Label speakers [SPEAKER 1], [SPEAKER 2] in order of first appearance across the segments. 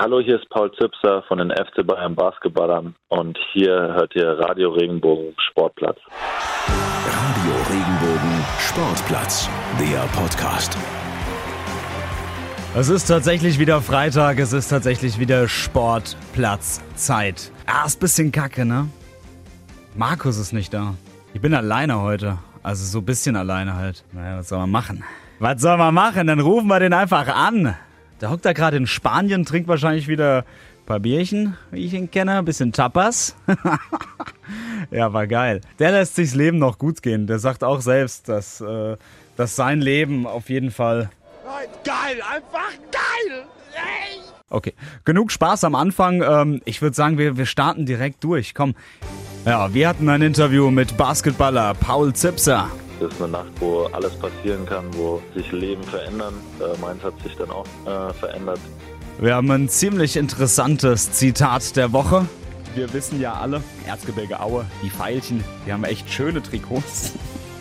[SPEAKER 1] Hallo, hier ist Paul Zipser von den FC Bayern Basketballern und hier hört ihr Radio Regenbogen Sportplatz.
[SPEAKER 2] Radio Regenbogen Sportplatz, der Podcast.
[SPEAKER 3] Es ist tatsächlich wieder Freitag, es ist tatsächlich wieder Sportplatzzeit. Ah, ist ein bisschen kacke, ne? Markus ist nicht da. Ich bin alleine heute. Also so ein bisschen alleine halt. Naja, was soll man machen? Was soll man machen? Dann rufen wir den einfach an. Der hockt da gerade in Spanien, trinkt wahrscheinlich wieder ein paar Bierchen, wie ich ihn kenne. Ein bisschen Tapas. ja, war geil. Der lässt sich's Leben noch gut gehen. Der sagt auch selbst, dass, äh, dass sein Leben auf jeden Fall
[SPEAKER 4] Geil, einfach geil! Ey.
[SPEAKER 3] Okay, genug Spaß am Anfang. Ähm, ich würde sagen, wir, wir starten direkt durch. Komm. Ja, wir hatten ein Interview mit Basketballer Paul Zipser.
[SPEAKER 1] Das ist eine Nacht, wo alles passieren kann, wo sich Leben verändern. Äh, meins hat sich dann auch äh, verändert.
[SPEAKER 3] Wir haben ein ziemlich interessantes Zitat der Woche. Wir wissen ja alle, Erzgebirge Aue, die Pfeilchen, die haben echt schöne Trikots.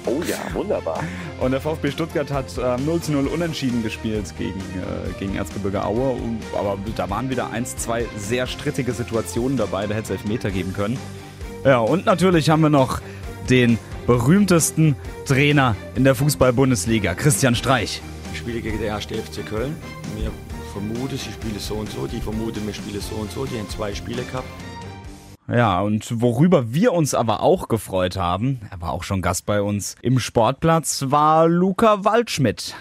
[SPEAKER 5] Oh ja, wunderbar.
[SPEAKER 3] Und der VfB Stuttgart hat ähm, 0 zu 0 unentschieden gespielt gegen, äh, gegen Erzgebirge Aue. Und, aber da waren wieder eins, zwei sehr strittige Situationen dabei, da hätte es Elfmeter geben können. Ja, und natürlich haben wir noch den berühmtesten Trainer in der Fußball-Bundesliga, Christian Streich.
[SPEAKER 6] Ich spiele gegen den 1. FC Köln. Mir vermute, sie spielen so und so. Die vermuten, wir spielen so und so. Die haben zwei Spiele gehabt.
[SPEAKER 3] Ja, und worüber wir uns aber auch gefreut haben, er war auch schon Gast bei uns im Sportplatz, war Luca Waldschmidt.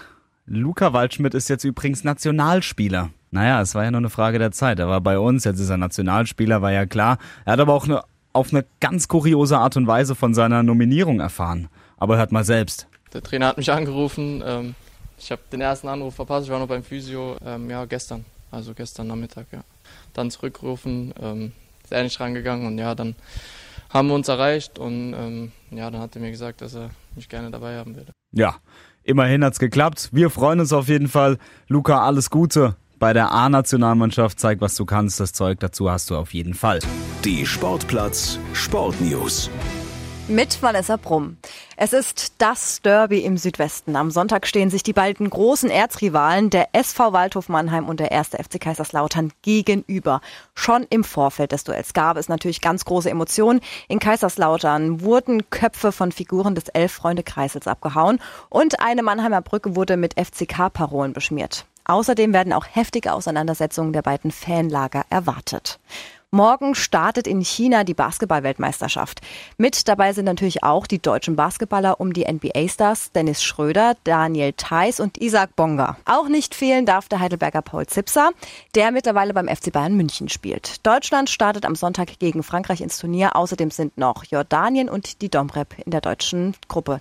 [SPEAKER 3] Luca Waldschmidt ist jetzt übrigens Nationalspieler. Naja, es war ja nur eine Frage der Zeit. Er war bei uns, jetzt ist er Nationalspieler, war ja klar. Er hat aber auch eine, auf eine ganz kuriose Art und Weise von seiner Nominierung erfahren. Aber hört mal selbst.
[SPEAKER 7] Der Trainer hat mich angerufen. Ähm, ich habe den ersten Anruf verpasst. Ich war noch beim Physio. Ähm, ja, gestern. Also gestern Nachmittag, ja. Dann zurückgerufen. Ähm, ist er nicht rangegangen und ja, dann haben wir uns erreicht und ja, dann hat er mir gesagt, dass er mich gerne dabei haben würde.
[SPEAKER 3] Ja, immerhin hat's geklappt. Wir freuen uns auf jeden Fall. Luca, alles Gute. Bei der A-Nationalmannschaft zeig, was du kannst. Das Zeug dazu hast du auf jeden Fall.
[SPEAKER 2] Die Sportplatz Sportnews.
[SPEAKER 8] Mit Vanessa Brumm. Es ist das Derby im Südwesten. Am Sonntag stehen sich die beiden großen Erzrivalen, der SV Waldhof Mannheim und der 1. FC Kaiserslautern, gegenüber. Schon im Vorfeld des Duells gab es natürlich ganz große Emotionen. In Kaiserslautern wurden Köpfe von Figuren des Elf-Freunde-Kreisels abgehauen und eine Mannheimer Brücke wurde mit FCK-Parolen beschmiert. Außerdem werden auch heftige Auseinandersetzungen der beiden Fanlager erwartet. Morgen startet in China die Basketball-Weltmeisterschaft. Mit dabei sind natürlich auch die deutschen Basketballer um die NBA-Stars Dennis Schröder, Daniel Theiss und Isaac Bonga. Auch nicht fehlen darf der Heidelberger Paul Zipser, der mittlerweile beim FC Bayern München spielt. Deutschland startet am Sonntag gegen Frankreich ins Turnier. Außerdem sind noch Jordanien und die Domrep in der deutschen Gruppe.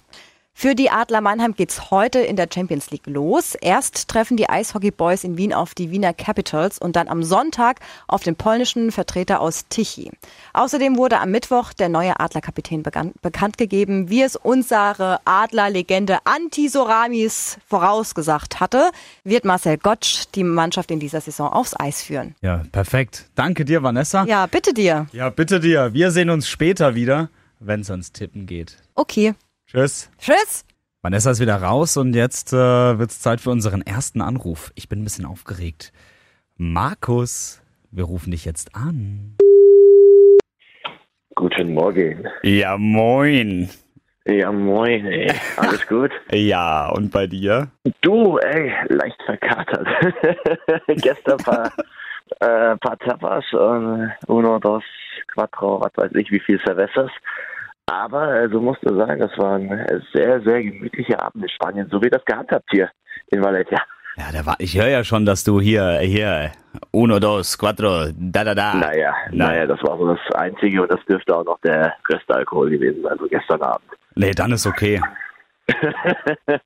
[SPEAKER 8] Für die Adler Mannheim geht's heute in der Champions League los. Erst treffen die Eishockey Boys in Wien auf die Wiener Capitals und dann am Sonntag auf den polnischen Vertreter aus Tichy. Außerdem wurde am Mittwoch der neue Adlerkapitän bekannt gegeben, wie es unsere Adlerlegende Anti Soramis vorausgesagt hatte, wird Marcel Gottsch die Mannschaft in dieser Saison aufs Eis führen.
[SPEAKER 3] Ja, perfekt. Danke dir, Vanessa.
[SPEAKER 8] Ja, bitte dir.
[SPEAKER 3] Ja, bitte dir. Wir sehen uns später wieder, wenn es ans Tippen geht.
[SPEAKER 8] Okay.
[SPEAKER 3] Tschüss.
[SPEAKER 8] Tschüss.
[SPEAKER 3] Vanessa ist wieder raus und jetzt äh, wird es Zeit für unseren ersten Anruf. Ich bin ein bisschen aufgeregt. Markus, wir rufen dich jetzt an.
[SPEAKER 5] Guten Morgen.
[SPEAKER 3] Ja, moin.
[SPEAKER 5] Ja, moin, ey. Alles gut?
[SPEAKER 3] Ja, und bei dir?
[SPEAKER 5] Du, ey, leicht verkatert. Gestern paar, äh, paar Tapas und uno, dos, quattro, was weiß ich, wie viel Cervezas. Aber also musst du sagen, das war ein sehr, sehr gemütlicher Abend in Spanien, so wie das gehandhabt hier in Valencia.
[SPEAKER 3] Ja, da war, ich höre ja schon, dass du hier, hier, uno, dos, cuatro, da, da, da.
[SPEAKER 5] Naja,
[SPEAKER 3] Na.
[SPEAKER 5] naja, das war so das Einzige und das dürfte auch noch der größte Alkohol gewesen sein, so gestern Abend.
[SPEAKER 3] Nee, dann ist okay.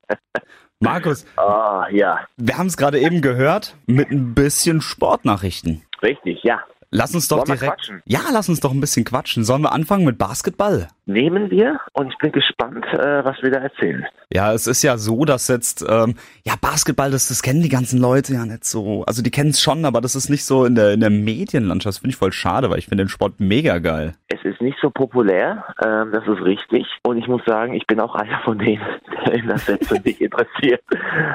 [SPEAKER 3] Markus,
[SPEAKER 5] Ah, ja,
[SPEAKER 3] wir haben es gerade eben gehört mit ein bisschen Sportnachrichten.
[SPEAKER 5] richtig, ja.
[SPEAKER 3] Lass uns doch direkt. Ja, lass uns doch ein bisschen quatschen. Sollen wir anfangen mit Basketball?
[SPEAKER 5] Nehmen wir und ich bin gespannt, äh, was wir da erzählen.
[SPEAKER 3] Ja, es ist ja so, dass jetzt, ähm, ja, Basketball, das, das kennen die ganzen Leute ja nicht so. Also die kennen es schon, aber das ist nicht so in der, in der Medienlandschaft. Das finde ich voll schade, weil ich finde den Sport mega geil.
[SPEAKER 5] Es ist nicht so populär, ähm, das ist richtig. Und ich muss sagen, ich bin auch einer von denen, der in das Sätze nicht interessiert.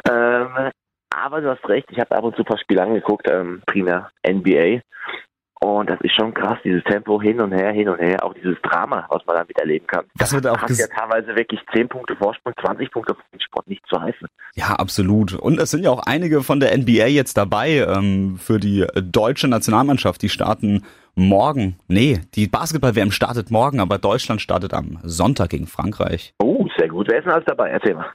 [SPEAKER 5] Ähm, Aber du hast recht, ich habe ab und zu ein paar Spiele angeguckt, ähm, primär NBA. Und das ist schon krass, dieses Tempo hin und her, hin und her, auch dieses Drama, was man damit erleben kann.
[SPEAKER 3] Das wird auch
[SPEAKER 5] hast ja teilweise wirklich 10 Punkte Vorsprung, 20 Punkte auf den Sport nicht zu heißen.
[SPEAKER 3] Ja, absolut. Und es sind ja auch einige von der NBA jetzt dabei ähm, für die deutsche Nationalmannschaft. Die starten morgen. Nee, die Basketball-WM startet morgen, aber Deutschland startet am Sonntag gegen Frankreich.
[SPEAKER 5] Oh, sehr gut. Wer ist denn alles dabei? Erzähl mal.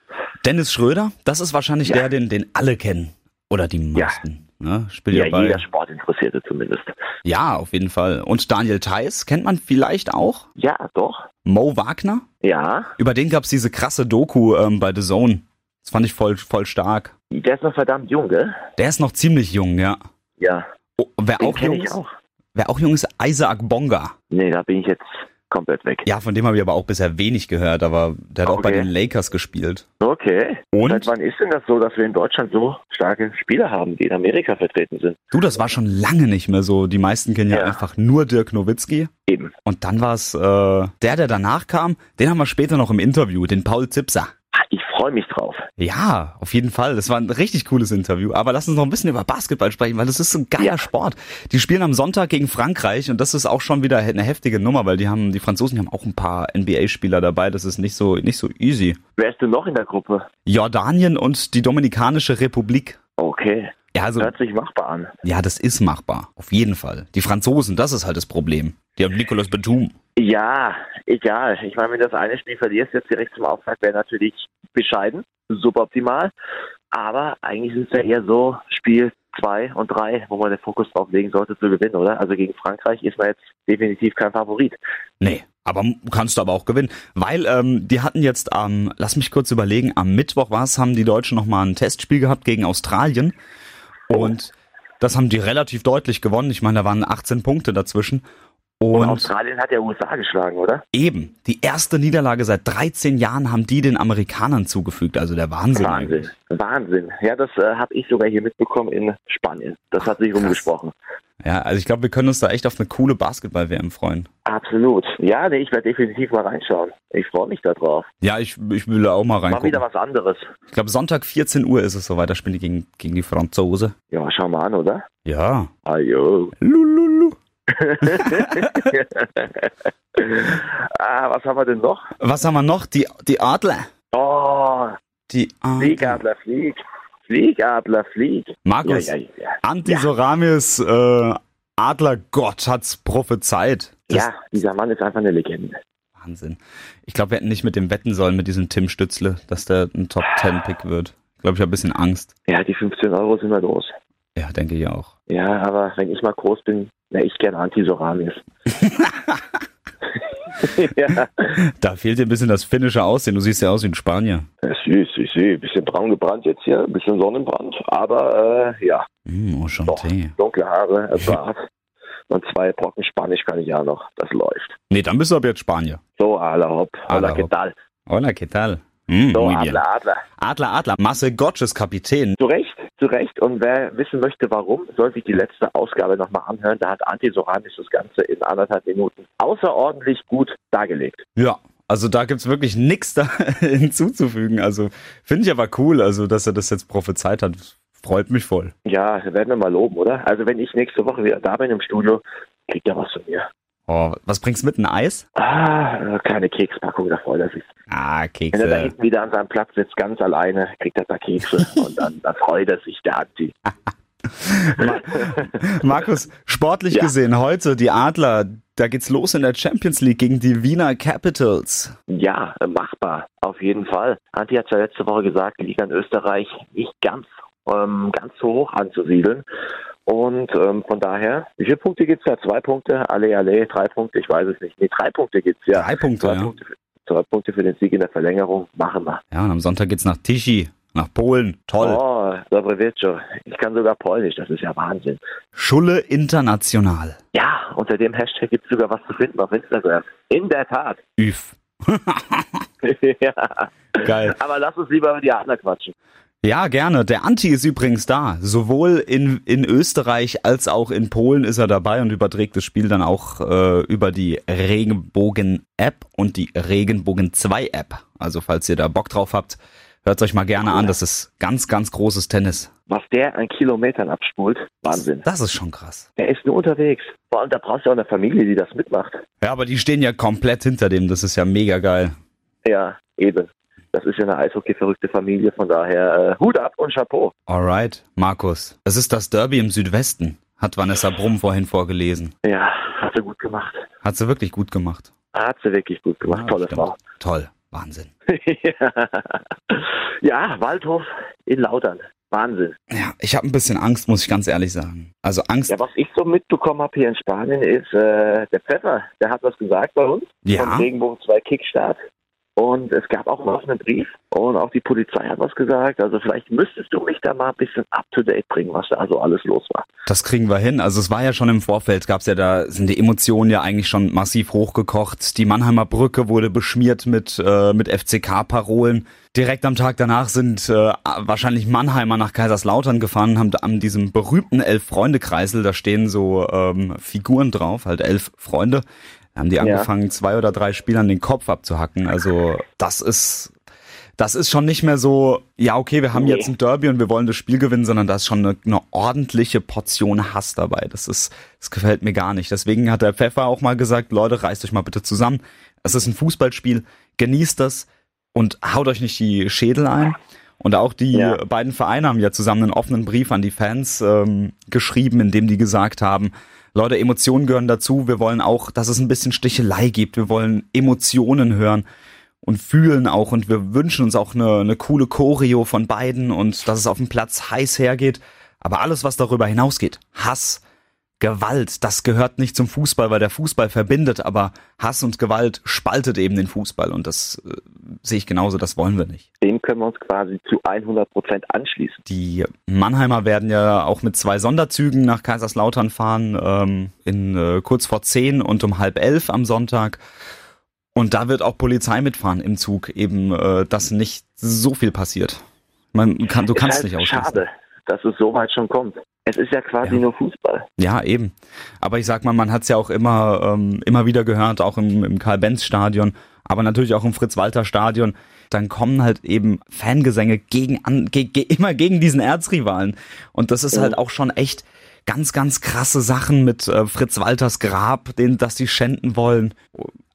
[SPEAKER 3] Dennis Schröder, das ist wahrscheinlich ja. der, den, den alle kennen. Oder die meisten. Ja. Ne?
[SPEAKER 5] Spielt ja, ja jeder Sportinteressierte zumindest.
[SPEAKER 3] Ja, auf jeden Fall. Und Daniel Theiss kennt man vielleicht auch?
[SPEAKER 5] Ja, doch.
[SPEAKER 3] Mo Wagner?
[SPEAKER 5] Ja.
[SPEAKER 3] Über den gab es diese krasse Doku ähm, bei The Zone. Das fand ich voll, voll stark.
[SPEAKER 5] Der ist noch verdammt jung, gell?
[SPEAKER 3] Der ist noch ziemlich jung, ja.
[SPEAKER 5] Ja.
[SPEAKER 3] Oh, wer den auch jung ist? Auch. Wer auch jung ist, Isaac Bonga.
[SPEAKER 5] Nee, da bin ich jetzt komplett weg.
[SPEAKER 3] Ja, von dem habe ich aber auch bisher wenig gehört, aber der hat okay. auch bei den Lakers gespielt.
[SPEAKER 5] Okay. Und? Seit wann ist denn das so, dass wir in Deutschland so starke Spieler haben, die in Amerika vertreten sind?
[SPEAKER 3] Du, das war schon lange nicht mehr so. Die meisten kennen ja, ja einfach nur Dirk Nowitzki.
[SPEAKER 5] Eben.
[SPEAKER 3] Und dann war es äh, der, der danach kam, den haben wir später noch im Interview, den Paul Zipser.
[SPEAKER 5] Ich freue mich drauf.
[SPEAKER 3] Ja, auf jeden Fall. Das war ein richtig cooles Interview. Aber lass uns noch ein bisschen über Basketball sprechen, weil das ist so ein geiler ja. Sport. Die spielen am Sonntag gegen Frankreich und das ist auch schon wieder eine heftige Nummer, weil die haben, die Franzosen haben auch ein paar NBA-Spieler dabei. Das ist nicht so, nicht so easy.
[SPEAKER 5] Wer ist denn noch in der Gruppe?
[SPEAKER 3] Jordanien und die Dominikanische Republik.
[SPEAKER 5] Okay.
[SPEAKER 3] Ja, also,
[SPEAKER 5] Hört sich machbar an.
[SPEAKER 3] Ja, das ist machbar. Auf jeden Fall. Die Franzosen, das ist halt das Problem. Die haben Nicolas Batum.
[SPEAKER 5] Ja, egal. Ich meine, wenn das eine Spiel verlierst, jetzt direkt zum Auftakt, wäre natürlich bescheiden, suboptimal. Aber eigentlich ist es ja eher so, Spiel zwei und drei, wo man den Fokus drauf legen sollte, zu gewinnen, oder? Also gegen Frankreich ist man jetzt definitiv kein Favorit.
[SPEAKER 3] Nee, aber kannst du aber auch gewinnen. Weil ähm, die hatten jetzt am, ähm, lass mich kurz überlegen, am Mittwoch war es, haben die Deutschen nochmal ein Testspiel gehabt gegen Australien. Und das haben die relativ deutlich gewonnen. Ich meine, da waren 18 Punkte dazwischen.
[SPEAKER 5] Und, und, Australien hat ja USA geschlagen, oder?
[SPEAKER 3] Eben. Die erste Niederlage seit 13 Jahren haben die den Amerikanern zugefügt. Also der Wahnsinn.
[SPEAKER 5] Wahnsinn. Eigentlich. Wahnsinn. Ja, das äh, habe ich sogar hier mitbekommen in Spanien. Das hat sich rumgesprochen.
[SPEAKER 3] Ja, also ich glaube, wir können uns da echt auf eine coole Basketball-WM freuen.
[SPEAKER 5] Absolut. Ja, nee, ich werde definitiv mal reinschauen. Ich freue mich da drauf.
[SPEAKER 3] Ja, ich, ich will auch mal reingucken.
[SPEAKER 5] Mal wieder was anderes.
[SPEAKER 3] Ich glaube, Sonntag 14 Uhr ist es soweit. Da spielen die gegen, gegen die Franzose.
[SPEAKER 5] Ja, schau mal an, oder?
[SPEAKER 3] Ja.
[SPEAKER 5] Ajo.
[SPEAKER 3] Lululu.
[SPEAKER 5] ah, was haben wir denn noch?
[SPEAKER 3] Was haben wir noch? Die, die Adler.
[SPEAKER 5] Oh.
[SPEAKER 3] Die
[SPEAKER 5] Adler. Fliegadler, flieg. Fliegadler, flieg.
[SPEAKER 3] Markus, ja, ja, ja. Antisoramis äh, Adlergott hat's prophezeit.
[SPEAKER 5] Das ja, dieser Mann ist einfach eine Legende.
[SPEAKER 3] Wahnsinn. Ich glaube, wir hätten nicht mit dem wetten sollen, mit diesem Tim Stützle, dass der ein Top-10-Pick wird. Ich glaube, ich habe ein bisschen Angst.
[SPEAKER 5] Ja, die 15 Euro sind wir los.
[SPEAKER 3] Ja, denke ich auch.
[SPEAKER 5] Ja, aber wenn ich mal groß bin, wäre ich gerne Antisoramis.
[SPEAKER 3] ja. Da fehlt dir ein bisschen das finnische Aussehen. Du siehst ja aus wie ein Spanier.
[SPEAKER 5] Ja, süß, süß, süß. Ein bisschen braun gebrannt jetzt hier, ein bisschen Sonnenbrand. Aber äh, ja.
[SPEAKER 3] Mm, oh,
[SPEAKER 5] Doch, dunkle Haare, Bart. Und zwei Brocken Spanisch kann ich ja noch. Das läuft.
[SPEAKER 3] Nee, dann bist du ab jetzt Spanier.
[SPEAKER 5] So, hola hopp. Hola, ¿qué tal?
[SPEAKER 3] Hola, ¿qué tal?
[SPEAKER 5] Mm, so, Adler, Adler.
[SPEAKER 3] Adler, Adler. Marcel Gottsch ist Kapitän.
[SPEAKER 5] Zu Recht, zu Recht. Und wer wissen möchte, warum, soll sich die letzte Ausgabe nochmal anhören. Da hat Anti Soranis das Ganze in anderthalb Minuten außerordentlich gut dargelegt.
[SPEAKER 3] Ja, also da gibt's wirklich nichts da hinzuzufügen. Also finde ich aber cool, also dass er das jetzt prophezeit hat. Freut mich voll.
[SPEAKER 5] Ja, werden wir mal loben, oder? Also wenn ich nächste Woche wieder da bin im Studio, kriegt er was von mir.
[SPEAKER 3] Oh, was bringst du mit? Ein Eis?
[SPEAKER 5] Ah, keine Kekspackung, da freut er sich.
[SPEAKER 3] Ah, Kekse.
[SPEAKER 5] Wenn er da hinten wieder an seinem Platz sitzt, ganz alleine, kriegt er da Kekse und dann, dann freut er sich, der Anti.
[SPEAKER 3] Markus, sportlich ja. gesehen, heute die Adler, da geht's los in der Champions League gegen die Wiener Capitals.
[SPEAKER 5] Ja, machbar, auf jeden Fall. Anti hat ja letzte Woche gesagt, die Liga in Österreich nicht ganz, ähm, ganz so hoch anzusiedeln. Und ähm, von daher, wie viele Punkte gibt es da? Zwei Punkte, alle, alle, drei Punkte, ich weiß es nicht. Nee, drei Punkte gibt es ja.
[SPEAKER 3] Drei Punkte,
[SPEAKER 5] drei
[SPEAKER 3] ja.
[SPEAKER 5] Punkte, für, drei Punkte für den Sieg in der Verlängerung, machen wir.
[SPEAKER 3] Ja, und am Sonntag geht's nach Tichy, nach Polen. Toll.
[SPEAKER 5] Oh, Dobrowieczo. Ich kann sogar Polnisch, das ist ja Wahnsinn.
[SPEAKER 3] Schulle International.
[SPEAKER 5] Ja, unter dem Hashtag gibt es sogar was zu finden auf Instagram. In der Tat.
[SPEAKER 3] Üf.
[SPEAKER 5] ja.
[SPEAKER 3] Geil.
[SPEAKER 5] Aber lass uns lieber über die Adler quatschen.
[SPEAKER 3] Ja, gerne. Der Anti ist übrigens da. Sowohl in, in Österreich als auch in Polen ist er dabei und überträgt das Spiel dann auch äh, über die Regenbogen-App und die Regenbogen 2-App. Also falls ihr da Bock drauf habt, Hört euch mal gerne an, das ist ganz, ganz großes Tennis.
[SPEAKER 5] Was der an Kilometern abspult, Wahnsinn.
[SPEAKER 3] Das ist schon krass.
[SPEAKER 5] Der ist nur unterwegs. Vor allem, da brauchst du auch eine Familie, die das mitmacht.
[SPEAKER 3] Ja, aber die stehen ja komplett hinter dem, das ist ja mega geil.
[SPEAKER 5] Ja, eben. Das ist ja eine Eishockey-verrückte Familie, von daher äh, Hut ab und Chapeau.
[SPEAKER 3] Alright, Markus. Es ist das Derby im Südwesten, hat Vanessa Brumm vorhin vorgelesen.
[SPEAKER 5] Ja, hat sie gut gemacht.
[SPEAKER 3] Hat sie wirklich gut gemacht.
[SPEAKER 5] Hat sie wirklich gut gemacht.
[SPEAKER 3] Ja,
[SPEAKER 5] Tolle
[SPEAKER 3] stimmt.
[SPEAKER 5] Frau.
[SPEAKER 3] Toll, Wahnsinn.
[SPEAKER 5] ja, Waldhof in Lautern. Wahnsinn.
[SPEAKER 3] Ja, ich habe ein bisschen Angst, muss ich ganz ehrlich sagen. Also Angst.
[SPEAKER 5] Ja, was ich so mitbekommen habe hier in Spanien ist, äh, der Pfeffer, der hat was gesagt bei uns.
[SPEAKER 3] Ja.
[SPEAKER 5] Vom Regenbogen 2 Kickstart. Und es gab auch einen Brief und auch die Polizei hat was gesagt. Also vielleicht müsstest du mich da mal ein bisschen up to date bringen, was da also alles los war.
[SPEAKER 3] Das kriegen wir hin. Also es war ja schon im Vorfeld, gab's ja da, sind die Emotionen ja eigentlich schon massiv hochgekocht. Die Mannheimer Brücke wurde beschmiert mit, äh, mit FCK-Parolen. Direkt am Tag danach sind äh, wahrscheinlich Mannheimer nach Kaiserslautern gefahren, haben an diesem berühmten Elf-Freunde-Kreisel, da stehen so ähm, Figuren drauf, halt elf Freunde. Haben die
[SPEAKER 5] Ja.
[SPEAKER 3] angefangen, zwei oder drei Spielern den Kopf abzuhacken. Also das ist das ist schon nicht mehr so, ja, okay, wir haben
[SPEAKER 5] Nee.
[SPEAKER 3] jetzt ein Derby und wir wollen das Spiel gewinnen, sondern da ist schon eine, eine ordentliche Portion Hass dabei. Das ist, das gefällt mir gar nicht. Deswegen hat der Pfeffer auch mal gesagt, Leute, reißt euch mal bitte zusammen. Es ist ein Fußballspiel, genießt das und haut euch nicht die Schädel ein. Und auch die
[SPEAKER 5] Ja.
[SPEAKER 3] beiden Vereine haben ja zusammen einen offenen Brief an die Fans ähm, geschrieben, in dem die gesagt haben, Leute, Emotionen gehören dazu. Wir wollen auch, dass es ein bisschen Stichelei gibt. Wir wollen Emotionen hören und fühlen auch. Und wir wünschen uns auch eine, eine coole Choreo von beiden und dass es auf dem Platz heiß hergeht. Aber alles, was darüber hinausgeht, Hass, Gewalt, das gehört nicht zum Fußball, weil der Fußball verbindet, aber Hass und Gewalt spaltet eben den Fußball und das äh, sehe ich genauso, das wollen wir nicht.
[SPEAKER 5] Dem können wir uns quasi zu 100 Prozent anschließen.
[SPEAKER 3] Die Mannheimer werden ja auch mit zwei Sonderzügen nach Kaiserslautern fahren, ähm, in äh, kurz vor zehn und um halb elf am Sonntag. Und da wird auch Polizei mitfahren im Zug, eben, äh, dass nicht so viel passiert. Man kann, du kannst
[SPEAKER 5] halt
[SPEAKER 3] nicht ausschließen.
[SPEAKER 5] Schade, dass es so weit schon kommt. Es ist ja quasi
[SPEAKER 3] Ja.
[SPEAKER 5] nur Fußball.
[SPEAKER 3] Ja, eben. Aber ich sag mal, man hat es ja auch immer, ähm, immer wieder gehört, auch im, im Karl-Benz-Stadion, aber natürlich auch im Fritz-Walter-Stadion. Dann kommen halt eben Fangesänge gegen an, ge, ge, immer gegen diesen Erzrivalen. Und das ist
[SPEAKER 5] Mhm.
[SPEAKER 3] halt auch schon echt ganz, ganz krasse Sachen mit äh, Fritz Walters Grab, den, dass die schänden wollen.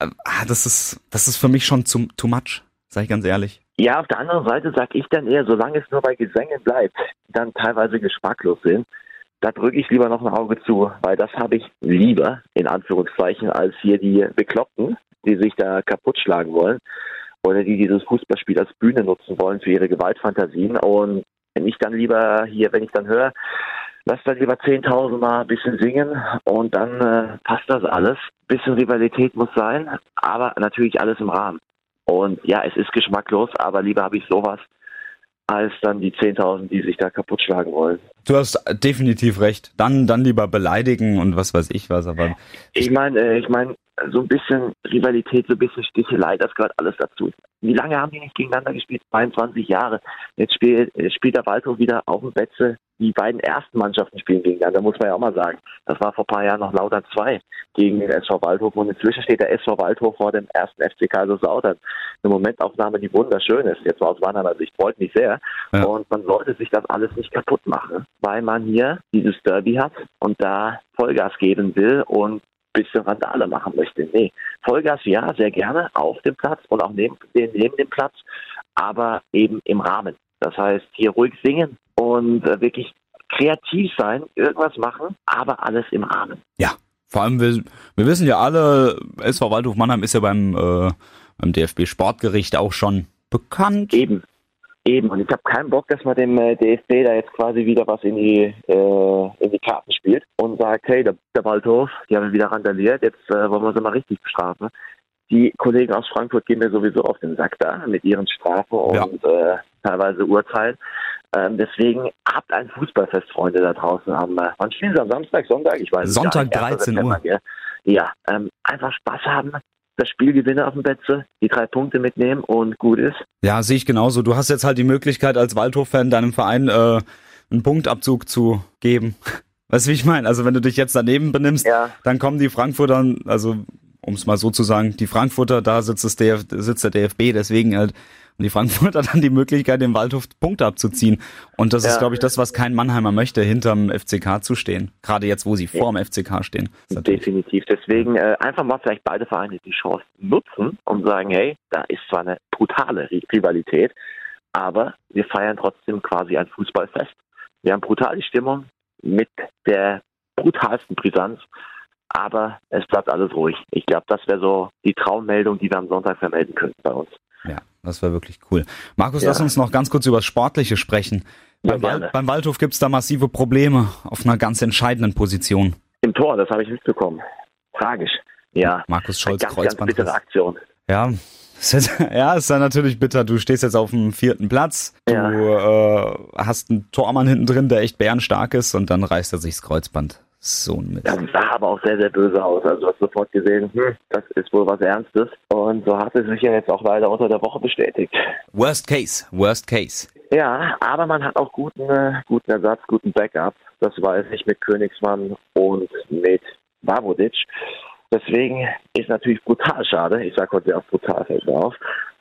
[SPEAKER 3] Äh, ah, das ist, das ist für mich schon zu, too much, sag ich ganz ehrlich.
[SPEAKER 5] Ja, auf der anderen Seite sage ich dann eher, solange es nur bei Gesängen bleibt, die dann teilweise geschmacklos sind, da drücke ich lieber noch ein Auge zu, weil das habe ich lieber, in Anführungszeichen, als hier die Bekloppten, die sich da kaputt schlagen wollen oder die dieses Fußballspiel als Bühne nutzen wollen für ihre Gewaltfantasien. Und wenn ich dann lieber hier, wenn ich dann höre, lass dann lieber 10.000 Mal ein bisschen singen und dann äh, passt das alles. Bisschen Rivalität muss sein, aber natürlich alles im Rahmen. Und ja, es ist geschmacklos, aber lieber habe ich sowas als dann die 10.000, die sich da kaputt schlagen wollen.
[SPEAKER 3] Du hast definitiv recht. Dann, dann lieber beleidigen und was weiß ich was, aber
[SPEAKER 5] Ich meine, äh, ich meine, so ein bisschen Rivalität, so ein bisschen Stichelei, das gehört alles dazu. Wie lange haben die nicht gegeneinander gespielt? 22 Jahre. Jetzt spielt, äh, spielt der Waldhof wieder auf dem Betze. Die beiden ersten Mannschaften spielen gegeneinander, muss man ja auch mal sagen. Das war vor ein paar Jahren noch Lautern 2 gegen den SV Waldhof und inzwischen steht der SV Waldhof vor dem ersten FC Kaiserslautern. Eine Momentaufnahme, die wunderschön ist, jetzt mal aus Mannheimer Sicht, freut mich sehr.
[SPEAKER 3] Ja.
[SPEAKER 5] Und man sollte sich das alles nicht kaputt machen, weil man hier dieses Derby hat und da Vollgas geben will und bisschen Randale machen möchte. Nee, Vollgas ja, sehr gerne auf dem Platz und auch neben, neben dem Platz, aber eben im Rahmen. Das heißt, hier ruhig singen und äh, wirklich kreativ sein, irgendwas machen, aber alles im Rahmen.
[SPEAKER 3] Ja, vor allem, wir, wir wissen ja alle, SV Waldhof Mannheim ist ja beim, äh, beim DFB Sportgericht auch schon bekannt.
[SPEAKER 5] Eben. Eben. Und ich habe keinen Bock, dass man dem äh, DFB da jetzt quasi wieder was in die, äh, in die Karten spielt und sagt, hey, der, der Waldhof, die haben wieder randaliert, jetzt äh, wollen wir sie mal richtig bestrafen. Die Kollegen aus Frankfurt gehen mir sowieso auf den Sack da mit ihren Strafen
[SPEAKER 3] Ja.
[SPEAKER 5] und äh, teilweise Urteilen. Ähm, deswegen habt ein Fußballfest, Freunde da draußen am, äh, wann spielen sie am Samstag, Sonntag? Ich weiß
[SPEAKER 3] Sonntag,
[SPEAKER 5] nicht. 1.
[SPEAKER 3] 13 Uhr.
[SPEAKER 5] Ja, ähm, einfach Spaß haben, das Spiel gewinnen auf dem Betze, die drei Punkte mitnehmen und gut ist.
[SPEAKER 3] Ja, sehe ich genauso. Du hast jetzt halt die Möglichkeit als Waldhof-Fan deinem Verein äh, einen Punktabzug zu geben. Weißt du, wie ich meine? Also wenn du dich jetzt daneben benimmst,
[SPEAKER 5] Ja.
[SPEAKER 3] dann kommen die Frankfurter, also um es mal so zu sagen, die Frankfurter, da sitzt, das DF, sitzt der DFB, deswegen halt Und die Frankfurter dann die Möglichkeit, dem Waldhof Punkte abzuziehen. Und das ja. ist, glaube ich, das, was kein Mannheimer möchte, hinterm FCK zu stehen. Gerade jetzt, wo sie vor dem FCK stehen.
[SPEAKER 5] Definitiv. Deswegen äh, einfach mal vielleicht beide Vereine die Chance nutzen und sagen, hey, da ist zwar eine brutale Rivalität, aber wir feiern trotzdem quasi ein Fußballfest. Wir haben brutale Stimmung mit der brutalsten Brisanz aber es bleibt alles ruhig. Ich glaube, das wäre so die Traummeldung, die wir am Sonntag vermelden könnten bei uns.
[SPEAKER 3] Ja, das wäre wirklich cool. Markus, ja. lass uns noch ganz kurz über das Sportliche sprechen. Ja, beim, beim Waldhof gibt es da massive Probleme auf einer ganz entscheidenden Position.
[SPEAKER 5] Im Tor, das habe ich mitbekommen. Tragisch. Ja.
[SPEAKER 3] Markus Scholz,
[SPEAKER 5] ganz,
[SPEAKER 3] Kreuzband.
[SPEAKER 5] Ganz bittere Aktion.
[SPEAKER 3] Ja, ja, ist dann natürlich bitter. Du stehst jetzt auf dem vierten Platz. Du ja. äh, hast einen Tormann hinten drin, der echt bärenstark ist und dann reißt er sich das Kreuzband. So ein Mist.
[SPEAKER 5] Das sah aber auch sehr, sehr böse aus. Also du hast sofort gesehen, hm, das ist wohl was Ernstes. Und so hat es sich ja jetzt auch leider unter der Woche bestätigt.
[SPEAKER 3] Worst case, worst case.
[SPEAKER 5] Ja, aber man hat auch guten, äh, guten Ersatz, guten Backup. Das weiß ich mit Königsmann und mit Babodic. Deswegen ist natürlich brutal schade. Ich sage heute auch brutal fällt auf.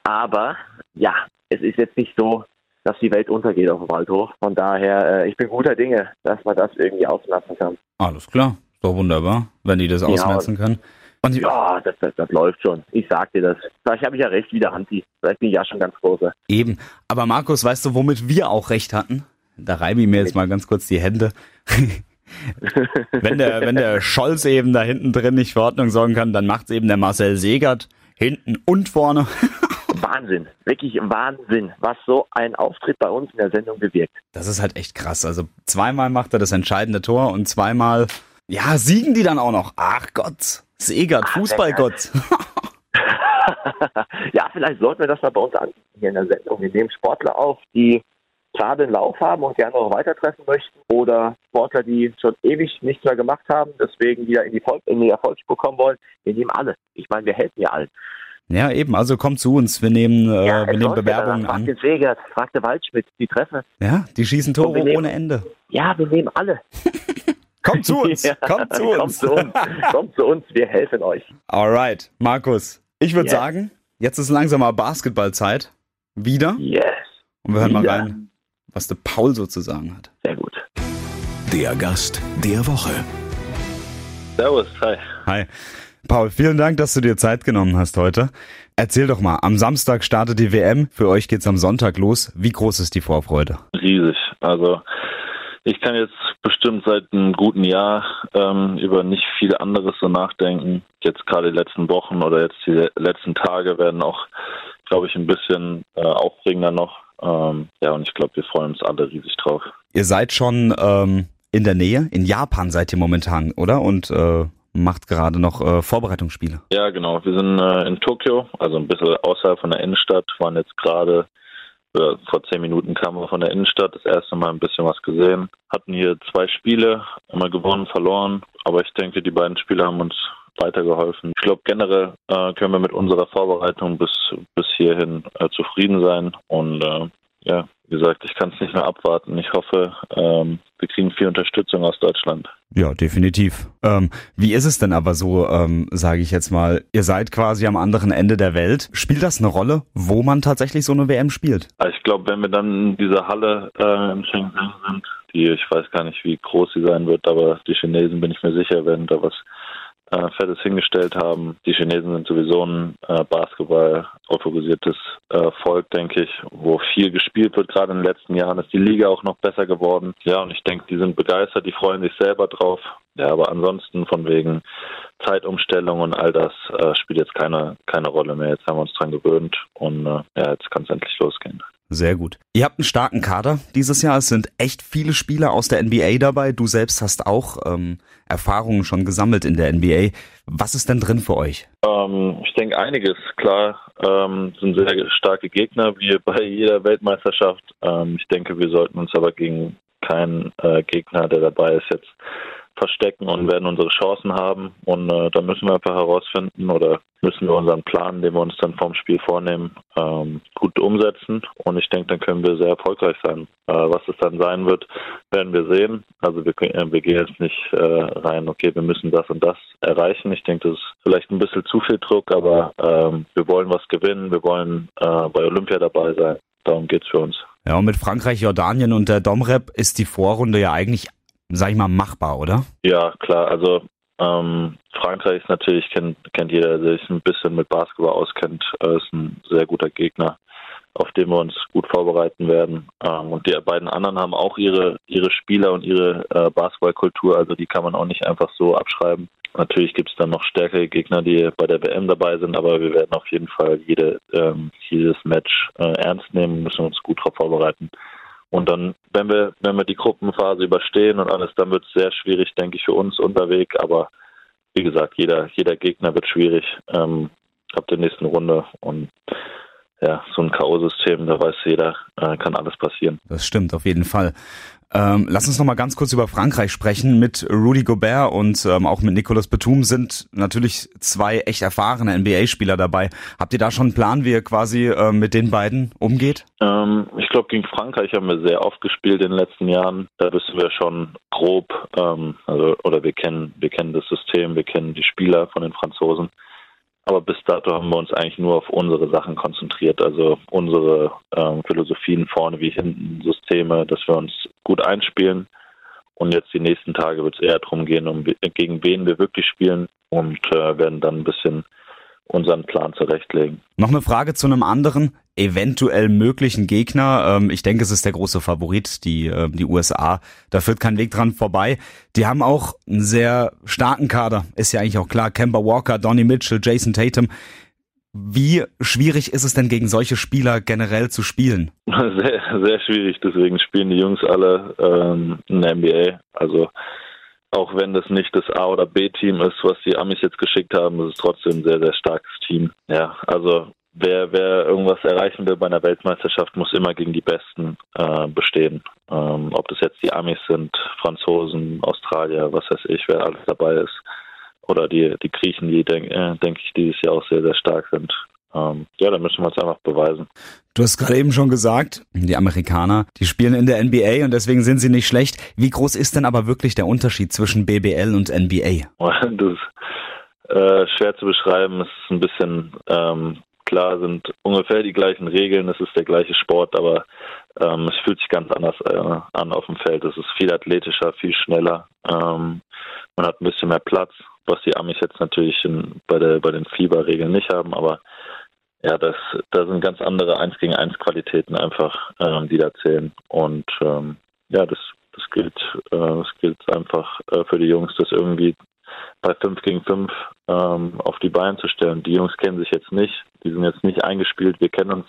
[SPEAKER 5] Aber ja, es ist jetzt nicht so, dass die Welt untergeht auf dem Waldhof. Von daher, äh, ich bin guter Dinge, dass man das irgendwie auslassen kann.
[SPEAKER 3] Alles klar, ist doch wunderbar, wenn die das ja, ausmerzen können.
[SPEAKER 5] Und ja, das, das, das, läuft schon. Ich sag dir das. Vielleicht habe ich ja recht wie der Anti. Vielleicht bin ich ja schon ganz großer.
[SPEAKER 3] Eben. Aber Markus, weißt du, womit wir auch recht hatten? Da reibe ich mir jetzt mal ganz kurz die Hände. wenn, der, wenn der Scholz eben da hinten drin nicht für Ordnung sorgen kann, dann macht es eben der Marcel Segert hinten und vorne.
[SPEAKER 5] Wahnsinn, wirklich Wahnsinn, was so ein Auftritt bei uns in der Sendung bewirkt.
[SPEAKER 3] Das ist halt echt krass. Also zweimal macht er das entscheidende Tor und zweimal, ja, siegen die dann auch noch. Ach Gott, Segert, Fußballgott.
[SPEAKER 5] ja, vielleicht sollten wir das mal bei uns an hier in der Sendung. Wir nehmen Sportler auf, die gerade einen Lauf haben und gerne noch weiter treffen möchten oder Sportler, die schon ewig nichts mehr gemacht haben, deswegen wieder in die, Volk in die Erfolgsspur kommen wollen. Wir nehmen alle. Ich meine, wir helfen ja allen.
[SPEAKER 3] Ja, eben, also kommt zu uns, wir nehmen, äh, ja, wir nehmen Bewerbungen
[SPEAKER 5] an. Fragt den Segert, fragt der Waldschmidt, die treffen.
[SPEAKER 3] Ja, die schießen Tore nehmen, ohne Ende.
[SPEAKER 5] Ja, wir nehmen alle.
[SPEAKER 3] kommt zu uns, ja, kommt zu uns.
[SPEAKER 5] Kommt zu uns, kommt zu uns, wir helfen euch.
[SPEAKER 3] Alright, Markus, ich würde yes. sagen, jetzt ist langsam mal Basketballzeit. Wieder.
[SPEAKER 5] Yes.
[SPEAKER 3] Und wir hören Wieder. mal rein, was der Paul sozusagen hat.
[SPEAKER 5] Sehr gut.
[SPEAKER 2] Der Gast der Woche.
[SPEAKER 1] Servus, hi.
[SPEAKER 3] Hi. Paul, vielen Dank, dass du dir Zeit genommen hast heute. Erzähl doch mal, am Samstag startet die WM, für euch geht's am Sonntag los. Wie groß ist die Vorfreude?
[SPEAKER 1] Riesig. Also ich kann jetzt bestimmt seit einem guten Jahr ähm, über nicht viel anderes so nachdenken. Jetzt gerade die letzten Wochen oder jetzt die letzten Tage werden auch, glaube ich, ein bisschen äh, aufregender noch. Ähm, ja, und ich glaube, wir freuen uns alle riesig drauf.
[SPEAKER 3] Ihr seid schon ähm, in der Nähe, in Japan seid ihr momentan, oder? Und äh, macht gerade noch äh, Vorbereitungsspiele.
[SPEAKER 1] Ja, genau. Wir sind äh, in Tokio, also ein bisschen außerhalb von der Innenstadt, waren jetzt gerade äh, vor zehn Minuten kamen wir von der Innenstadt, das erste Mal ein bisschen was gesehen. Hatten hier zwei Spiele, immer gewonnen, verloren, aber ich denke, die beiden Spiele haben uns weitergeholfen. Ich glaube, generell äh, können wir mit unserer Vorbereitung bis, bis hierhin äh, zufrieden sein und äh, ja, wie gesagt, ich kann es nicht mehr abwarten. Ich hoffe, ähm, wir kriegen viel Unterstützung aus Deutschland.
[SPEAKER 3] Ja, definitiv. Ähm, wie ist es denn aber so, ähm, sage ich jetzt mal, ihr seid quasi am anderen Ende der Welt. Spielt das eine Rolle, wo man tatsächlich so eine WM spielt?
[SPEAKER 1] Also ich glaube, wenn wir dann in dieser Halle äh, in Shenzhen sind, die ich weiß gar nicht, wie groß sie sein wird, aber die Chinesen bin ich mir sicher, werden da was äh, Fettes hingestellt haben. Die Chinesen sind sowieso ein äh, Basketball organisiertes äh, Volk, denke ich, wo viel gespielt wird. Gerade in den letzten Jahren ist die Liga auch noch besser geworden. Ja, und ich denke, die sind begeistert, die freuen sich selber drauf. Ja, aber ansonsten von wegen Zeitumstellung und all das äh, spielt jetzt keine, keine Rolle mehr. Jetzt haben wir uns dran gewöhnt und äh, ja, jetzt kann es endlich losgehen.
[SPEAKER 3] Sehr gut. Ihr habt einen starken Kader dieses Jahr. Es sind echt viele Spieler aus der NBA dabei. Du selbst hast auch ähm, Erfahrungen schon gesammelt in der NBA. Was ist denn drin für euch?
[SPEAKER 1] Ähm, ich denke einiges. Klar, ähm, sind sehr starke Gegner, wie bei jeder Weltmeisterschaft. Ähm, ich denke, wir sollten uns aber gegen keinen äh, Gegner, der dabei ist, jetzt verstecken und werden unsere Chancen haben. Und äh, da müssen wir einfach herausfinden oder müssen wir unseren Plan, den wir uns dann vom Spiel vornehmen, ähm, gut umsetzen. Und ich denke, dann können wir sehr erfolgreich sein. Äh, was es dann sein wird, werden wir sehen. Also wir, äh, wir gehen jetzt nicht äh, rein, okay, wir müssen das und das erreichen. Ich denke, das ist vielleicht ein bisschen zu viel Druck, aber ähm, wir wollen was gewinnen. Wir wollen äh, bei Olympia dabei sein. Darum geht's für uns.
[SPEAKER 3] Ja, und mit Frankreich, Jordanien und der Domrep ist die Vorrunde ja eigentlich, sag ich mal, machbar, oder?
[SPEAKER 1] Ja, klar. Also ähm, Frankreich ist natürlich, kennt, kennt jeder, der sich ein bisschen mit Basketball auskennt, äh, ist ein sehr guter Gegner, auf den wir uns gut vorbereiten werden. Ähm, und die beiden anderen haben auch ihre, ihre Spieler und ihre äh, Basketballkultur, also die kann man auch nicht einfach so abschreiben. Natürlich gibt es dann noch stärkere Gegner, die bei der WM dabei sind, aber wir werden auf jeden Fall jede, ähm, jedes Match äh, ernst nehmen, müssen uns gut darauf vorbereiten. Und dann, wenn wir, wenn wir die Gruppenphase überstehen und alles, dann wird es sehr schwierig, denke ich, für uns unterwegs. Aber wie gesagt, jeder, jeder Gegner wird schwierig ähm, ab der nächsten Runde. Und ja, so ein K.O.-System, da weiß jeder, äh, kann alles passieren.
[SPEAKER 3] Das stimmt, auf jeden Fall. Ähm, lass uns noch mal ganz kurz über Frankreich sprechen. Mit Rudy Gobert und ähm, auch mit Nicolas Batum sind natürlich zwei echt erfahrene NBA-Spieler dabei. Habt ihr da schon einen Plan, wie ihr quasi äh, mit den beiden umgeht?
[SPEAKER 1] Ähm, ich glaube, gegen Frankreich haben wir sehr oft gespielt in den letzten Jahren. Da wissen wir schon grob, ähm, also oder wir kennen, wir kennen das System, wir kennen die Spieler von den Franzosen. Aber bis dato haben wir uns eigentlich nur auf unsere Sachen konzentriert, also unsere ähm, Philosophien vorne wie hinten, Systeme, dass wir uns gut einspielen. Und jetzt die nächsten Tage wird es eher darum gehen, um gegen wen wir wirklich spielen und äh, werden dann ein bisschen unseren Plan zurechtlegen.
[SPEAKER 3] Noch eine Frage zu einem anderen eventuell möglichen Gegner. Ähm, ich denke, es ist der große Favorit, die, äh, die USA. Da führt kein Weg dran vorbei. Die haben auch einen sehr starken Kader, ist ja eigentlich auch klar. Kemba Walker, Donny Mitchell, Jason Tatum. Wie schwierig ist es denn gegen solche Spieler generell zu spielen?
[SPEAKER 1] Sehr, sehr schwierig. Deswegen spielen die Jungs alle ähm, in der NBA. Also auch wenn das nicht das A- oder B-Team ist, was die Amis jetzt geschickt haben, ist es trotzdem ein sehr, sehr starkes Team. Ja, also wer, wer irgendwas erreichen will bei einer Weltmeisterschaft, muss immer gegen die Besten äh, bestehen. Ähm, ob das jetzt die Amis sind, Franzosen, Australier, was weiß ich, wer alles dabei ist. Oder die, die Griechen, die, denke äh, denk ich, dieses Jahr auch sehr, sehr stark sind ähm, ja, da müssen wir es einfach beweisen.
[SPEAKER 3] Du hast gerade eben schon gesagt, die Amerikaner, die spielen in der NBA und deswegen sind sie nicht schlecht. Wie groß ist denn aber wirklich der Unterschied zwischen BBL und NBA?
[SPEAKER 1] Das ist äh, schwer zu beschreiben. Es ist ein bisschen ähm, klar, sind ungefähr die gleichen Regeln, es ist der gleiche Sport, aber ähm, es fühlt sich ganz anders äh, an auf dem Feld. Es ist viel athletischer, viel schneller. Ähm, man hat ein bisschen mehr Platz, was die Amis jetzt natürlich in, bei, der, bei den Fieberregeln nicht haben, aber ja, das, da sind ganz andere 1 gegen 1 Qualitäten einfach, ähm, die da zählen. Und ähm, ja, das, das gilt, äh, das gilt einfach äh, für die Jungs, das irgendwie bei 5 gegen 5 ähm, auf die Beine zu stellen. Die Jungs kennen sich jetzt nicht, die sind jetzt nicht eingespielt, wir kennen uns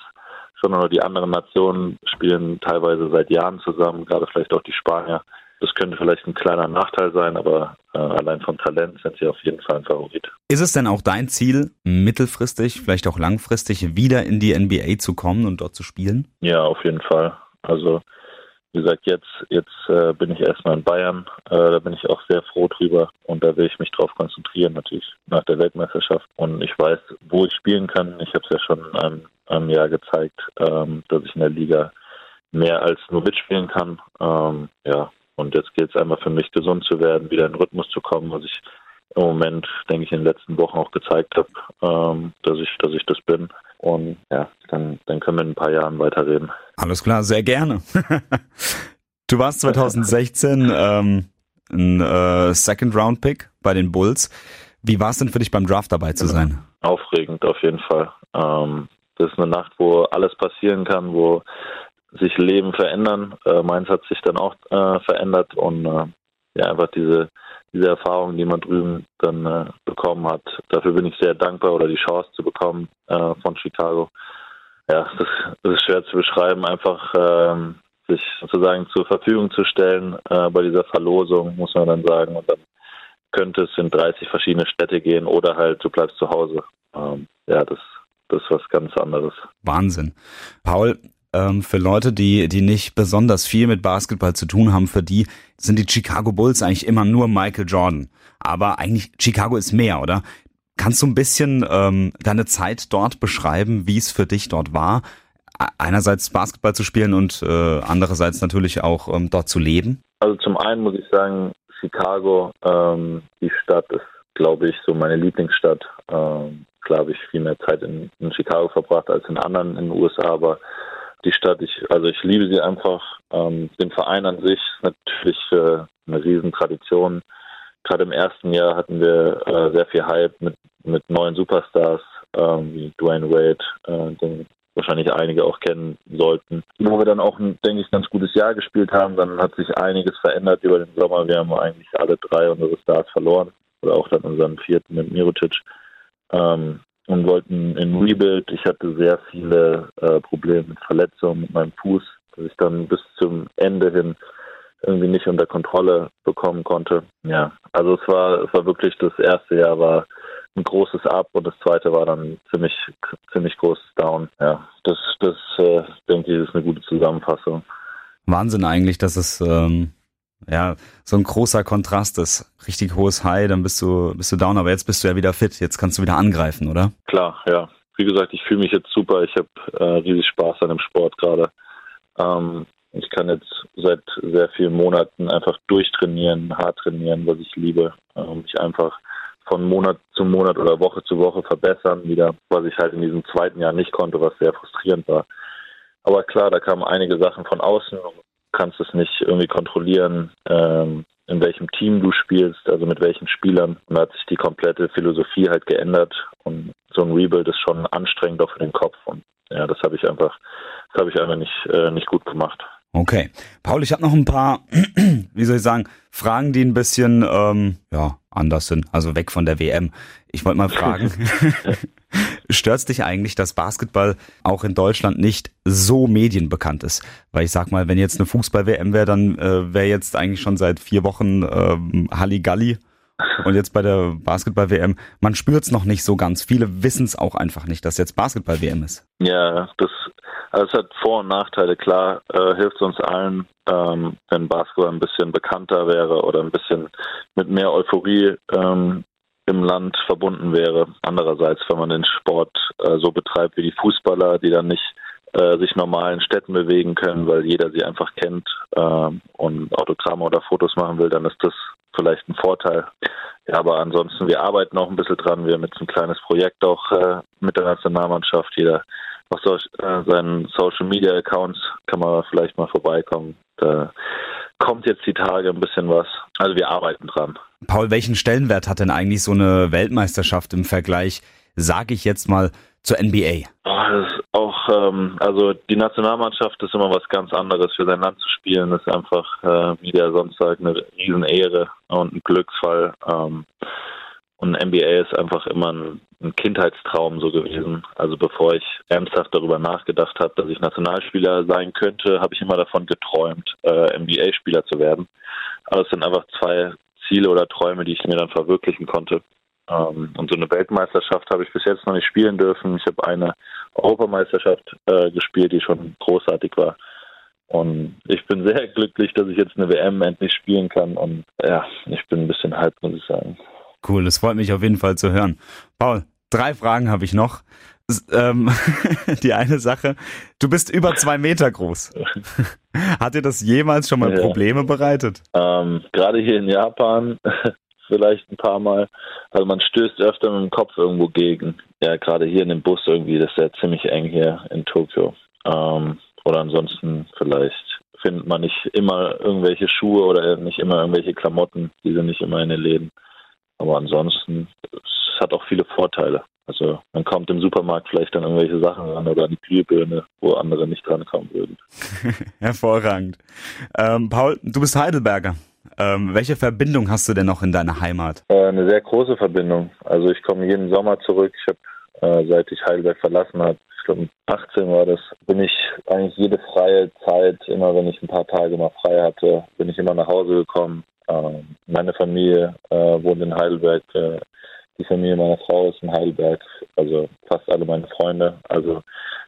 [SPEAKER 1] schon, oder die anderen Nationen spielen teilweise seit Jahren zusammen, gerade vielleicht auch die Spanier. Das könnte vielleicht ein kleiner Nachteil sein, aber äh, allein vom Talent sind sie auf jeden Fall ein Favorit.
[SPEAKER 3] Ist es denn auch dein Ziel, mittelfristig, vielleicht auch langfristig wieder in die NBA zu kommen und dort zu spielen?
[SPEAKER 1] Ja, auf jeden Fall. Also wie gesagt, jetzt, jetzt äh, bin ich erstmal in Bayern. Äh, da bin ich auch sehr froh drüber und da will ich mich drauf konzentrieren, natürlich nach der Weltmeisterschaft. Und ich weiß, wo ich spielen kann. Ich habe es ja schon in einem, einem Jahr gezeigt, ähm, dass ich in der Liga mehr als nur mitspielen kann. Ähm, ja, und jetzt geht es einmal für mich, gesund zu werden, wieder in den Rhythmus zu kommen, was ich im Moment, denke ich, in den letzten Wochen auch gezeigt habe, ähm, dass ich, dass ich das bin. Und ja, dann, dann können wir in ein paar Jahren weiterreden.
[SPEAKER 3] Alles klar, sehr gerne. du warst 2016 ähm, ein äh, Second-Round-Pick bei den Bulls. Wie war es denn für dich beim Draft dabei zu sein?
[SPEAKER 1] Aufregend auf jeden Fall. Ähm, das ist eine Nacht, wo alles passieren kann, wo sich Leben verändern. Äh, meins hat sich dann auch äh, verändert und äh, ja, einfach diese, diese Erfahrung, die man drüben dann äh, bekommen hat. Dafür bin ich sehr dankbar oder die Chance zu bekommen äh, von Chicago. Ja, das, das ist schwer zu beschreiben, einfach ähm, sich sozusagen zur Verfügung zu stellen äh, bei dieser Verlosung, muss man dann sagen. Und dann könnte es in 30 verschiedene Städte gehen oder halt du bleibst zu Hause. Ähm, ja, das, das ist was ganz anderes.
[SPEAKER 3] Wahnsinn. Paul, ähm, für Leute, die, die nicht besonders viel mit Basketball zu tun haben, für die sind die Chicago Bulls eigentlich immer nur Michael Jordan. Aber eigentlich Chicago ist mehr, oder? Kannst du ein bisschen ähm, deine Zeit dort beschreiben, wie es für dich dort war? Einerseits Basketball zu spielen und äh, andererseits natürlich auch ähm, dort zu leben?
[SPEAKER 1] Also zum einen muss ich sagen, Chicago, ähm, die Stadt ist, glaube ich, so meine Lieblingsstadt. Ähm, klar habe ich viel mehr Zeit in, in, Chicago verbracht als in anderen in den USA, aber die Stadt, ich, also ich liebe sie einfach. Ähm, den Verein an sich ist natürlich äh, eine Riesentradition. Gerade im ersten Jahr hatten wir äh, sehr viel Hype mit, mit neuen Superstars ähm, wie Dwayne Wade, äh, den wahrscheinlich einige auch kennen sollten. Wo wir dann auch, ein, denke ich, ganz gutes Jahr gespielt haben, dann hat sich einiges verändert über den Sommer. Wir haben eigentlich alle drei unsere Stars verloren oder auch dann unseren vierten mit Mirotic ähm, und wollten in Rebuild. Ich hatte sehr viele äh, Probleme mit Verletzungen mit meinem Fuß, dass ich dann bis zum Ende hin irgendwie nicht unter Kontrolle bekommen konnte. Ja, also es war, es war wirklich das erste Jahr war ein großes Up und das zweite war dann ziemlich, ziemlich großes Down. Ja, das, das äh, denke ich, ist eine gute Zusammenfassung.
[SPEAKER 3] Wahnsinn eigentlich, dass es ähm, ja so ein großer Kontrast ist. Richtig hohes High, dann bist du, bist du down, aber jetzt bist du ja wieder fit. Jetzt kannst du wieder angreifen, oder?
[SPEAKER 1] Klar, ja. Wie gesagt, ich fühle mich jetzt super. Ich habe äh, riesig Spaß an dem Sport gerade. Ähm, ich kann jetzt seit sehr vielen Monaten einfach durchtrainieren, hart trainieren, was ich liebe. Ähm, mich einfach von Monat zu Monat oder Woche zu Woche verbessern wieder, was ich halt in diesem zweiten Jahr nicht konnte, was sehr frustrierend war. Aber klar, da kamen einige Sachen von außen. Du kannst es nicht irgendwie kontrollieren, ähm, in welchem Team du spielst, also mit welchen Spielern. Und da hat sich die komplette Philosophie halt geändert. Und so ein Rebuild ist schon anstrengend auch für den Kopf. Und ja, das habe ich einfach, das habe ich einfach nicht, äh, nicht gut gemacht.
[SPEAKER 3] Okay. Paul, ich habe noch ein paar, wie soll ich sagen, Fragen, die ein bisschen ähm, ja, anders sind, also weg von der WM. Ich wollte mal fragen, stört dich eigentlich, dass Basketball auch in Deutschland nicht so medienbekannt ist? Weil ich sag mal, wenn jetzt eine Fußball-WM wäre, dann äh, wäre jetzt eigentlich schon seit vier Wochen ähm, Halligalli. Und jetzt bei der Basketball-WM, man spürt es noch nicht so ganz. Viele wissen es auch einfach nicht, dass jetzt Basketball-WM ist.
[SPEAKER 1] Ja, das also es hat Vor- und Nachteile. Klar äh, hilft uns allen, ähm, wenn Basketball ein bisschen bekannter wäre oder ein bisschen mit mehr Euphorie ähm, im Land verbunden wäre. Andererseits, wenn man den Sport äh, so betreibt wie die Fußballer, die dann nicht äh, sich normal in Städten bewegen können, weil jeder sie einfach kennt äh, und Autogramme oder Fotos machen will, dann ist das vielleicht ein Vorteil. Ja, aber ansonsten, wir arbeiten auch ein bisschen dran. Wir haben jetzt ein kleines Projekt auch äh, mit der Nationalmannschaft. Jeder auf so, äh, seinen Social Media Accounts kann man vielleicht mal vorbeikommen. Da kommt jetzt die Tage ein bisschen was. Also wir arbeiten dran.
[SPEAKER 3] Paul, welchen Stellenwert hat denn eigentlich so eine Weltmeisterschaft im Vergleich, sage ich jetzt mal, zur NBA?
[SPEAKER 1] Oh, ist auch, ähm, also die Nationalmannschaft ist immer was ganz anderes. Für sein Land zu spielen ist einfach, äh, wie der sonst sagt, eine Riesenehre und ein Glücksfall. Ähm, und NBA ist einfach immer ein, ein, Kindheitstraum so gewesen. Also bevor ich ernsthaft darüber nachgedacht habe, dass ich Nationalspieler sein könnte, habe ich immer davon geträumt, äh, NBA-Spieler zu werden. Aber es sind einfach zwei Ziele oder Träume, die ich mir dann verwirklichen konnte. Ähm, und so eine Weltmeisterschaft habe ich bis jetzt noch nicht spielen dürfen. Ich habe eine Europameisterschaft äh, gespielt, die schon großartig war. Und ich bin sehr glücklich, dass ich jetzt eine WM endlich spielen kann. Und ja, ich bin ein bisschen hyped, muss ich sagen.
[SPEAKER 3] Cool, das freut mich auf jeden Fall zu hören. Paul, drei Fragen habe ich noch. Ähm, die eine Sache, du bist über zwei Meter groß. Hat dir das jemals schon mal ja. Probleme bereitet?
[SPEAKER 1] Ähm, gerade hier in Japan vielleicht ein paar Mal. Also man stößt öfter mit dem Kopf irgendwo gegen. Ja, gerade hier in dem Bus irgendwie, das ist ja ziemlich eng hier in Tokio. Ähm, oder ansonsten vielleicht findet man nicht immer irgendwelche Schuhe oder nicht immer irgendwelche Klamotten. Die sind nicht immer in den Läden. Aber ansonsten, es hat auch viele Vorteile. Also man kommt im Supermarkt vielleicht an irgendwelche Sachen ran oder an die Glühbirne, wo andere nicht drankommen würden.
[SPEAKER 3] Hervorragend. Ähm, Paul, du bist Heidelberger. Ähm, welche Verbindung hast du denn noch in deiner Heimat?
[SPEAKER 1] Äh, eine sehr große Verbindung. Also ich komme jeden Sommer zurück. Ich habe, äh, seit ich Heidelberg verlassen habe, ich glaube 18 war das, bin ich eigentlich jede freie Zeit, immer wenn ich ein paar Tage mal frei hatte, bin ich immer nach Hause gekommen. Ähm, meine Familie äh, wohnt in Heidelberg. Die Familie meiner Frau ist in Heidelberg. Also fast alle meine Freunde. Also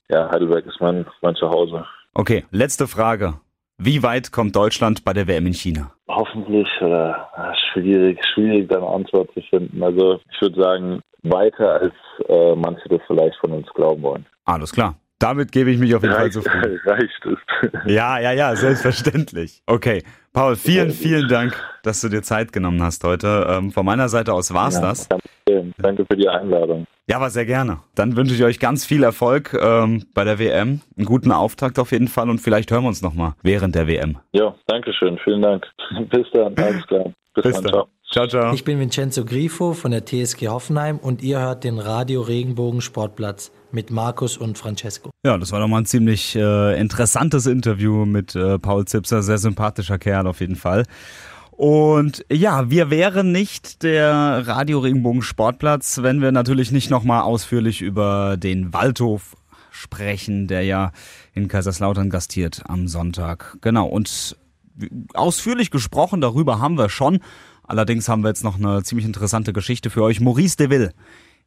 [SPEAKER 1] ja, Heidelberg ist mein, mein Zuhause.
[SPEAKER 3] Okay, letzte Frage. Wie weit kommt Deutschland bei der WM in China?
[SPEAKER 1] Hoffentlich oder schwierig, schwierig, da eine Antwort zu finden. Also ich würde sagen, weiter als äh, manche das vielleicht von uns glauben wollen.
[SPEAKER 3] Alles klar. Damit gebe ich mich auf jeden
[SPEAKER 1] reicht,
[SPEAKER 3] Fall zufrieden.
[SPEAKER 1] Reicht es.
[SPEAKER 3] Ja, ja, ja, selbstverständlich. Okay, Paul, vielen, vielen Dank, dass du dir Zeit genommen hast heute. Ähm, von meiner Seite aus war's
[SPEAKER 1] ja,
[SPEAKER 3] das.
[SPEAKER 1] Danke für die Einladung.
[SPEAKER 3] Ja, aber sehr gerne. Dann wünsche ich euch ganz viel Erfolg ähm, bei der WM. Einen guten Auftakt auf jeden Fall und vielleicht hören wir uns nochmal während der WM.
[SPEAKER 1] Ja, danke schön. Vielen Dank. Bis dann. Alles klar. Bis,
[SPEAKER 3] Bis
[SPEAKER 1] dann.
[SPEAKER 3] dann.
[SPEAKER 1] Ciao.
[SPEAKER 3] Ciao, ciao.
[SPEAKER 9] Ich bin Vincenzo Grifo von der TSG Hoffenheim und ihr hört den Radio Regenbogen Sportplatz mit Markus und Francesco.
[SPEAKER 3] Ja, das war doch mal ein ziemlich äh, interessantes Interview mit äh, Paul Zipser. Sehr sympathischer Kerl auf jeden Fall. Und ja, wir wären nicht der Radio Regenbogen Sportplatz, wenn wir natürlich nicht nochmal ausführlich über den Waldhof sprechen, der ja in Kaiserslautern gastiert am Sonntag. Genau, und ausführlich gesprochen darüber haben wir schon. Allerdings haben wir jetzt noch eine ziemlich interessante Geschichte für euch. Maurice Deville,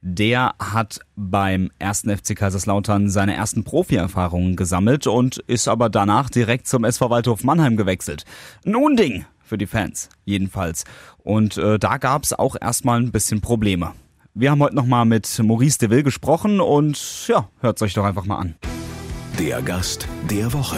[SPEAKER 3] der hat beim ersten FC Kaiserslautern seine ersten Profi-Erfahrungen gesammelt und ist aber danach direkt zum SV Waldhof Mannheim gewechselt. Ein Unding für die Fans, jedenfalls. Und äh, da gab es auch erstmal ein bisschen Probleme. Wir haben heute nochmal mit Maurice Deville gesprochen und ja, hört euch doch einfach mal an.
[SPEAKER 2] Der Gast der Woche.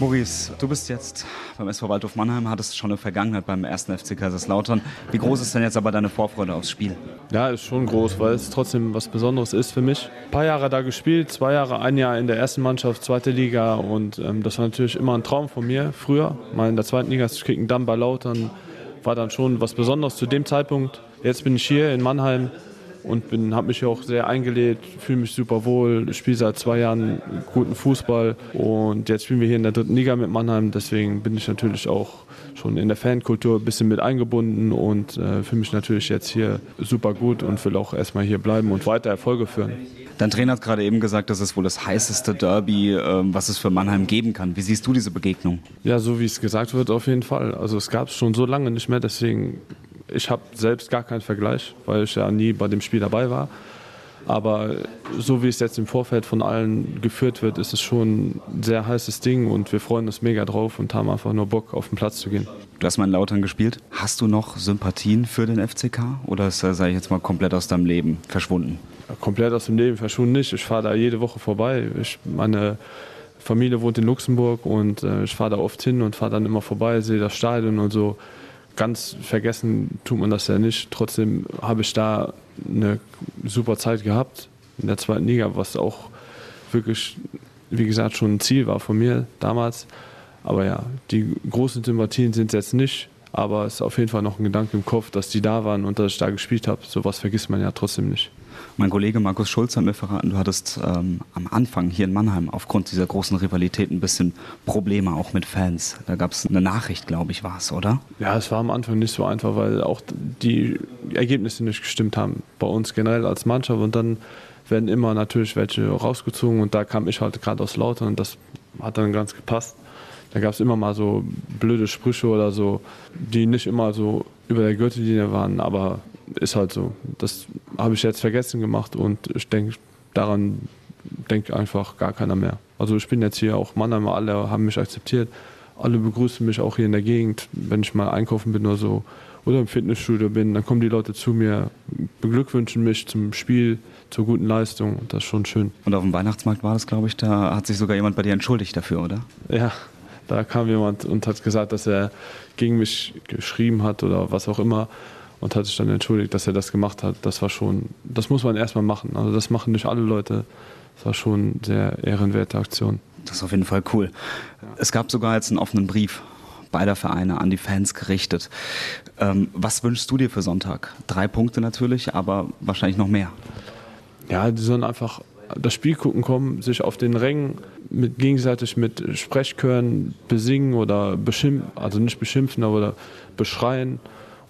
[SPEAKER 3] Maurice, du bist jetzt beim SV Waldhof Mannheim, hattest schon eine Vergangenheit beim ersten FC Kaiserslautern. Wie groß ist denn jetzt aber deine Vorfreude aufs Spiel?
[SPEAKER 10] Ja, ist schon groß, weil es trotzdem was Besonderes ist für mich. Ein paar Jahre da gespielt, zwei Jahre, ein Jahr in der ersten Mannschaft, zweite Liga und ähm, das war natürlich immer ein Traum von mir früher. Mal in der zweiten Liga zu kicken, dann bei Lautern war dann schon was Besonderes zu dem Zeitpunkt. Jetzt bin ich hier in Mannheim und habe mich hier auch sehr eingelebt, fühle mich super wohl, spiele seit zwei Jahren guten Fußball und jetzt spielen wir hier in der dritten Liga mit Mannheim, deswegen bin ich natürlich auch schon in der Fankultur ein bisschen mit eingebunden und äh, fühle mich natürlich jetzt hier super gut und will auch erstmal hier bleiben und weiter Erfolge führen.
[SPEAKER 3] Dein Trainer hat gerade eben gesagt, das ist wohl das heißeste Derby, ähm, was es für Mannheim geben kann. Wie siehst du diese Begegnung?
[SPEAKER 10] Ja, so wie es gesagt wird, auf jeden Fall. Also es gab es schon so lange nicht mehr, deswegen ich habe selbst gar keinen Vergleich, weil ich ja nie bei dem Spiel dabei war. Aber so wie es jetzt im Vorfeld von allen geführt wird, ist es schon ein sehr heißes Ding und wir freuen uns mega drauf und haben einfach nur Bock, auf den Platz zu gehen.
[SPEAKER 3] Du hast mal in Lautern gespielt. Hast du noch Sympathien für den FCK oder ist er, sage ich jetzt mal, komplett aus deinem Leben verschwunden?
[SPEAKER 10] Ja, komplett aus dem Leben verschwunden nicht. Ich fahre da jede Woche vorbei. Ich, meine Familie wohnt in Luxemburg und äh, ich fahre da oft hin und fahre dann immer vorbei, sehe das Stadion und so ganz vergessen tut man das ja nicht. Trotzdem habe ich da eine super Zeit gehabt in der zweiten Liga, was auch wirklich, wie gesagt, schon ein Ziel war von mir damals. Aber ja, die großen Sympathien sind es jetzt nicht. Aber es ist auf jeden Fall noch ein Gedanke im Kopf, dass die da waren und dass ich da gespielt habe. Sowas vergisst man ja trotzdem nicht.
[SPEAKER 3] Mein Kollege Markus Schulz hat mir verraten, du hattest ähm, am Anfang hier in Mannheim aufgrund dieser großen Rivalität ein bisschen Probleme auch mit Fans. Da gab es eine Nachricht, glaube ich, war es, oder?
[SPEAKER 10] Ja, es war am Anfang nicht so einfach, weil auch die Ergebnisse nicht gestimmt haben. Bei uns generell als Mannschaft und dann werden immer natürlich welche rausgezogen und da kam ich halt gerade aus Lautern und das hat dann ganz gepasst. Da gab es immer mal so blöde Sprüche oder so, die nicht immer so über der Gürtellinie waren, aber ist halt so. Das habe ich jetzt vergessen gemacht und ich denke, daran denkt einfach gar keiner mehr. Also ich bin jetzt hier auch Mannheim, alle haben mich akzeptiert. Alle begrüßen mich auch hier in der Gegend, wenn ich mal einkaufen bin oder so. Oder im Fitnessstudio bin, dann kommen die Leute zu mir, beglückwünschen mich zum Spiel, zur guten Leistung. Das ist schon schön.
[SPEAKER 3] Und auf dem Weihnachtsmarkt war das, glaube ich, da hat sich sogar jemand bei dir entschuldigt dafür, oder?
[SPEAKER 10] Ja, da kam jemand und hat gesagt, dass er gegen mich geschrieben hat oder was auch immer und hat sich dann entschuldigt, dass er das gemacht hat. Das war schon, das muss man erstmal machen. Also das machen nicht alle Leute. Das war schon eine sehr ehrenwerte Aktion.
[SPEAKER 3] Das ist auf jeden Fall cool. Es gab sogar jetzt einen offenen Brief beider Vereine an die Fans gerichtet. Ähm, was wünschst du dir für Sonntag? Drei Punkte natürlich, aber wahrscheinlich noch mehr.
[SPEAKER 10] Ja, die sollen einfach das Spiel gucken kommen, sich auf den Rängen mit, gegenseitig mit Sprechchören besingen oder beschimpfen, also nicht beschimpfen, aber beschreien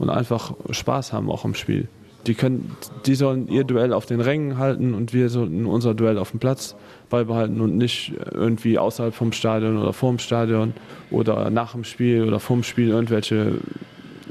[SPEAKER 10] und einfach Spaß haben auch im Spiel. Die, können, die sollen ihr Duell auf den Rängen halten und wir sollten unser Duell auf dem Platz beibehalten und nicht irgendwie außerhalb vom Stadion oder vorm Stadion oder nach dem Spiel oder vorm Spiel irgendwelche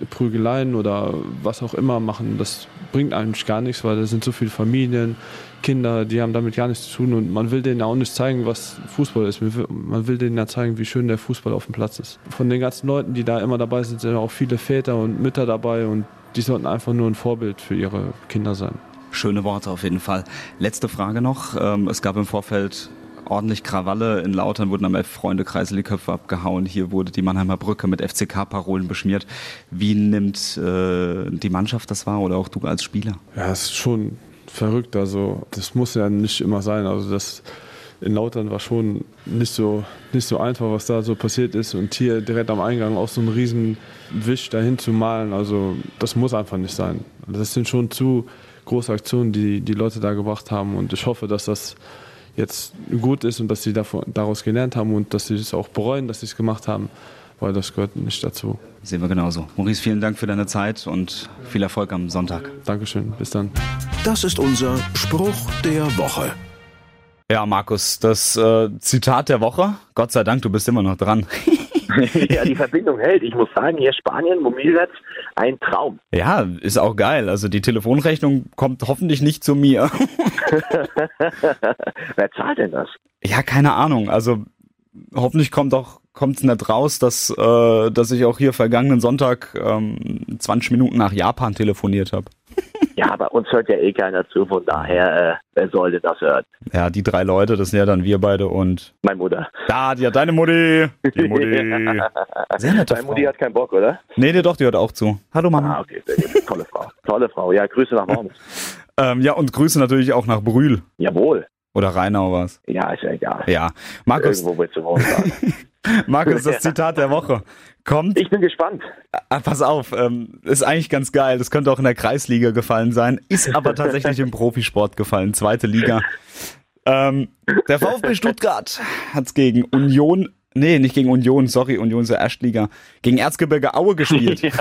[SPEAKER 10] Prügeleien oder was auch immer machen, das bringt eigentlich gar nichts, weil da sind so viele Familien, Kinder, die haben damit gar nichts zu tun und man will denen auch nicht zeigen, was Fußball ist. Man will denen ja zeigen, wie schön der Fußball auf dem Platz ist. Von den ganzen Leuten, die da immer dabei sind, sind auch viele Väter und Mütter dabei und die sollten einfach nur ein Vorbild für ihre Kinder sein.
[SPEAKER 3] Schöne Worte auf jeden Fall. Letzte Frage noch. Ähm, es gab im Vorfeld ordentlich Krawalle. In Lautern wurden am Elf-Freunde-Kreisel die Köpfe abgehauen. Hier wurde die Mannheimer Brücke mit FCK-Parolen beschmiert. Wie nimmt äh, die Mannschaft das wahr oder auch du als Spieler?
[SPEAKER 10] Ja, ist schon verrückt. Also das muss ja nicht immer sein. Also das in Lautern war schon nicht so, nicht so einfach, was da so passiert ist. Und hier direkt am Eingang auch so einen riesen Wisch dahin zu malen, also das muss einfach nicht sein. Das sind schon zu große Aktionen, die die Leute da gebracht haben. Und ich hoffe, dass das jetzt gut ist und dass sie daraus gelernt haben und dass sie es auch bereuen, dass sie es gemacht haben, weil das gehört nicht dazu.
[SPEAKER 3] Sehen wir genauso. Maurice, vielen Dank für deine Zeit und viel Erfolg am Sonntag.
[SPEAKER 10] Dankeschön, bis dann.
[SPEAKER 2] Das ist unser Spruch der Woche.
[SPEAKER 3] Ja, Markus, das äh, Zitat der Woche. Gott sei Dank, du bist immer noch dran.
[SPEAKER 5] ja, die Verbindung hält. Ich muss sagen, hier Spanien, Mobilnetz, ein Traum.
[SPEAKER 3] Ja, ist auch geil. Also die Telefonrechnung kommt hoffentlich nicht zu mir.
[SPEAKER 5] Wer zahlt denn das?
[SPEAKER 3] Ja, keine Ahnung. Also hoffentlich kommt auch kommt nicht raus, dass äh, dass ich auch hier vergangenen Sonntag ähm, 20 Minuten nach Japan telefoniert habe.
[SPEAKER 5] Ja, bei uns hört ja eh keiner zu, von daher, äh, wer sollte das hören?
[SPEAKER 3] Ja, die drei Leute, das sind ja dann wir beide und.
[SPEAKER 5] Meine Mutter.
[SPEAKER 3] Da, die hat deine Mutti. Die Mutti.
[SPEAKER 5] Sehr nette Deine Mutti hat keinen Bock, oder?
[SPEAKER 3] Nee, nee, doch, die hört auch zu. Hallo Mama.
[SPEAKER 5] Ah, okay, sehr gut. Tolle Frau. Tolle Frau. Ja, Grüße nach Worms.
[SPEAKER 3] Ähm, ja, und Grüße natürlich auch nach Brühl.
[SPEAKER 5] Jawohl.
[SPEAKER 3] Oder Rheinau was?
[SPEAKER 5] Ja, ist ja egal.
[SPEAKER 3] Ja. Markus.
[SPEAKER 5] Irgendwo willst du wohnen.
[SPEAKER 3] Markus, das Zitat der Woche kommt.
[SPEAKER 5] Ich bin gespannt.
[SPEAKER 3] Ah, pass auf, ähm, ist eigentlich ganz geil. Das könnte auch in der Kreisliga gefallen sein, ist aber tatsächlich im Profisport gefallen, zweite Liga. Ähm, der VfB Stuttgart hat's gegen Union, nee, nicht gegen Union, sorry, Union ist der Erstliga, gegen Erzgebirge Aue gespielt. ja.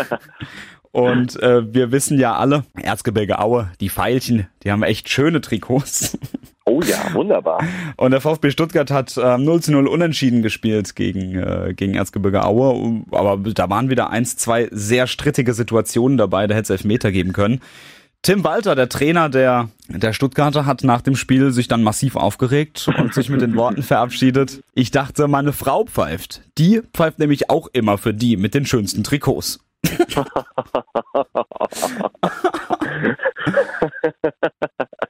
[SPEAKER 3] Und äh, wir wissen ja alle, Erzgebirge Aue, die Pfeilchen, die haben echt schöne Trikots.
[SPEAKER 5] Oh ja, wunderbar.
[SPEAKER 3] Und der VfB Stuttgart hat äh, 0 zu 0 unentschieden gespielt gegen, äh, gegen Erzgebirge Aue. Aber da waren wieder eins, zwei sehr strittige Situationen dabei, da hätte es Elfmeter geben können. Tim Walter, der Trainer der, der Stuttgarter, hat nach dem Spiel sich dann massiv aufgeregt und sich mit den Worten verabschiedet. Ich dachte, meine Frau pfeift. Die pfeift nämlich auch immer für die mit den schönsten Trikots.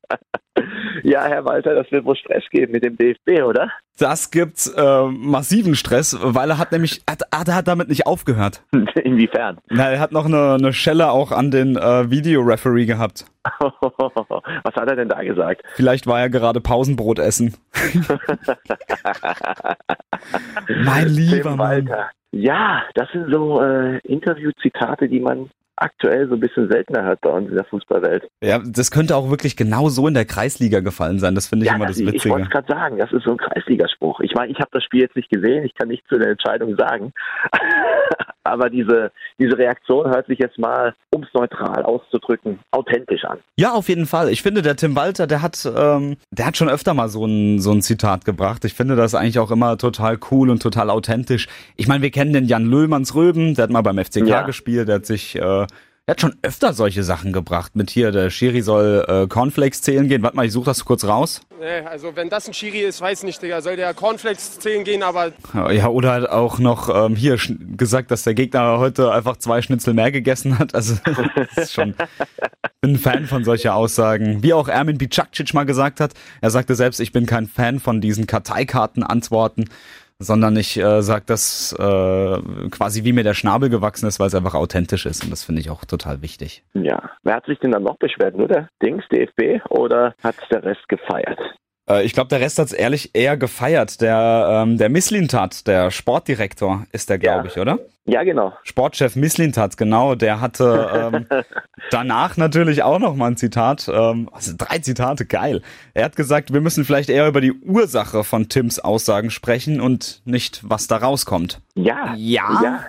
[SPEAKER 5] Ja, Herr Walter, das wird wohl Stress geben mit dem DFB, oder?
[SPEAKER 3] Das gibt äh, massiven Stress, weil er hat nämlich, hat, hat, hat damit nicht aufgehört.
[SPEAKER 5] Inwiefern?
[SPEAKER 3] Na, er hat noch eine, eine Schelle auch an den äh, Videoreferee gehabt.
[SPEAKER 5] Was hat er denn da gesagt?
[SPEAKER 3] Vielleicht war er gerade Pausenbrot essen. mein lieber
[SPEAKER 5] Tim Walter. Ja, das sind so äh, Interview-Zitate, die man aktuell so ein bisschen seltener hört bei uns in der Fußballwelt.
[SPEAKER 3] Ja, das könnte auch wirklich genau so in der Kreisliga gefallen sein. Das finde ich
[SPEAKER 5] ja,
[SPEAKER 3] immer
[SPEAKER 5] das,
[SPEAKER 3] das Witzige.
[SPEAKER 5] Ich wollte es gerade sagen, das ist so ein Kreisligaspruch. Ich meine, ich habe das Spiel jetzt nicht gesehen, ich kann nichts zu der Entscheidung sagen. Aber diese, diese Reaktion hört sich jetzt mal, um es neutral auszudrücken, authentisch an.
[SPEAKER 3] Ja, auf jeden Fall. Ich finde, der Tim Walter, der hat, ähm, der hat schon öfter mal so ein, so ein Zitat gebracht. Ich finde das eigentlich auch immer total cool und total authentisch. Ich meine, wir kennen den Jan Löhmanns Röben, der hat mal beim FCK ja. gespielt, der hat sich äh, er hat schon öfter solche Sachen gebracht. Mit hier, der Schiri soll äh, Cornflakes zählen gehen. Warte mal, ich suche das kurz raus.
[SPEAKER 11] Nee, also wenn das ein Schiri ist, weiß nicht, Digga. Soll der Cornflakes zählen gehen, aber...
[SPEAKER 3] Ja, oder halt auch noch ähm, hier gesagt, dass der Gegner heute einfach zwei Schnitzel mehr gegessen hat. Also das ist schon... bin ein Fan von solcher Aussagen. Wie auch Ermin Bicakcic mal gesagt hat. Er sagte selbst, ich bin kein Fan von diesen Karteikarten-Antworten sondern ich äh, sage das äh, quasi wie mir der Schnabel gewachsen ist, weil es einfach authentisch ist und das finde ich auch total wichtig.
[SPEAKER 5] Ja, wer hat sich denn dann noch beschwert? Nur der Dings, DFB oder hat der Rest gefeiert?
[SPEAKER 3] Äh, ich glaube, der Rest hat's ehrlich eher gefeiert. Der, ähm, der Misslintat, der Sportdirektor, ist der, glaube ja. ich, oder?
[SPEAKER 5] Ja, genau.
[SPEAKER 3] Sportchef Misslintat, genau. Der hatte ähm, danach natürlich auch noch mal ein Zitat. Ähm, also drei Zitate, geil. Er hat gesagt, wir müssen vielleicht eher über die Ursache von Tims Aussagen sprechen und nicht, was da rauskommt.
[SPEAKER 5] Ja.
[SPEAKER 3] Ja.
[SPEAKER 5] ja.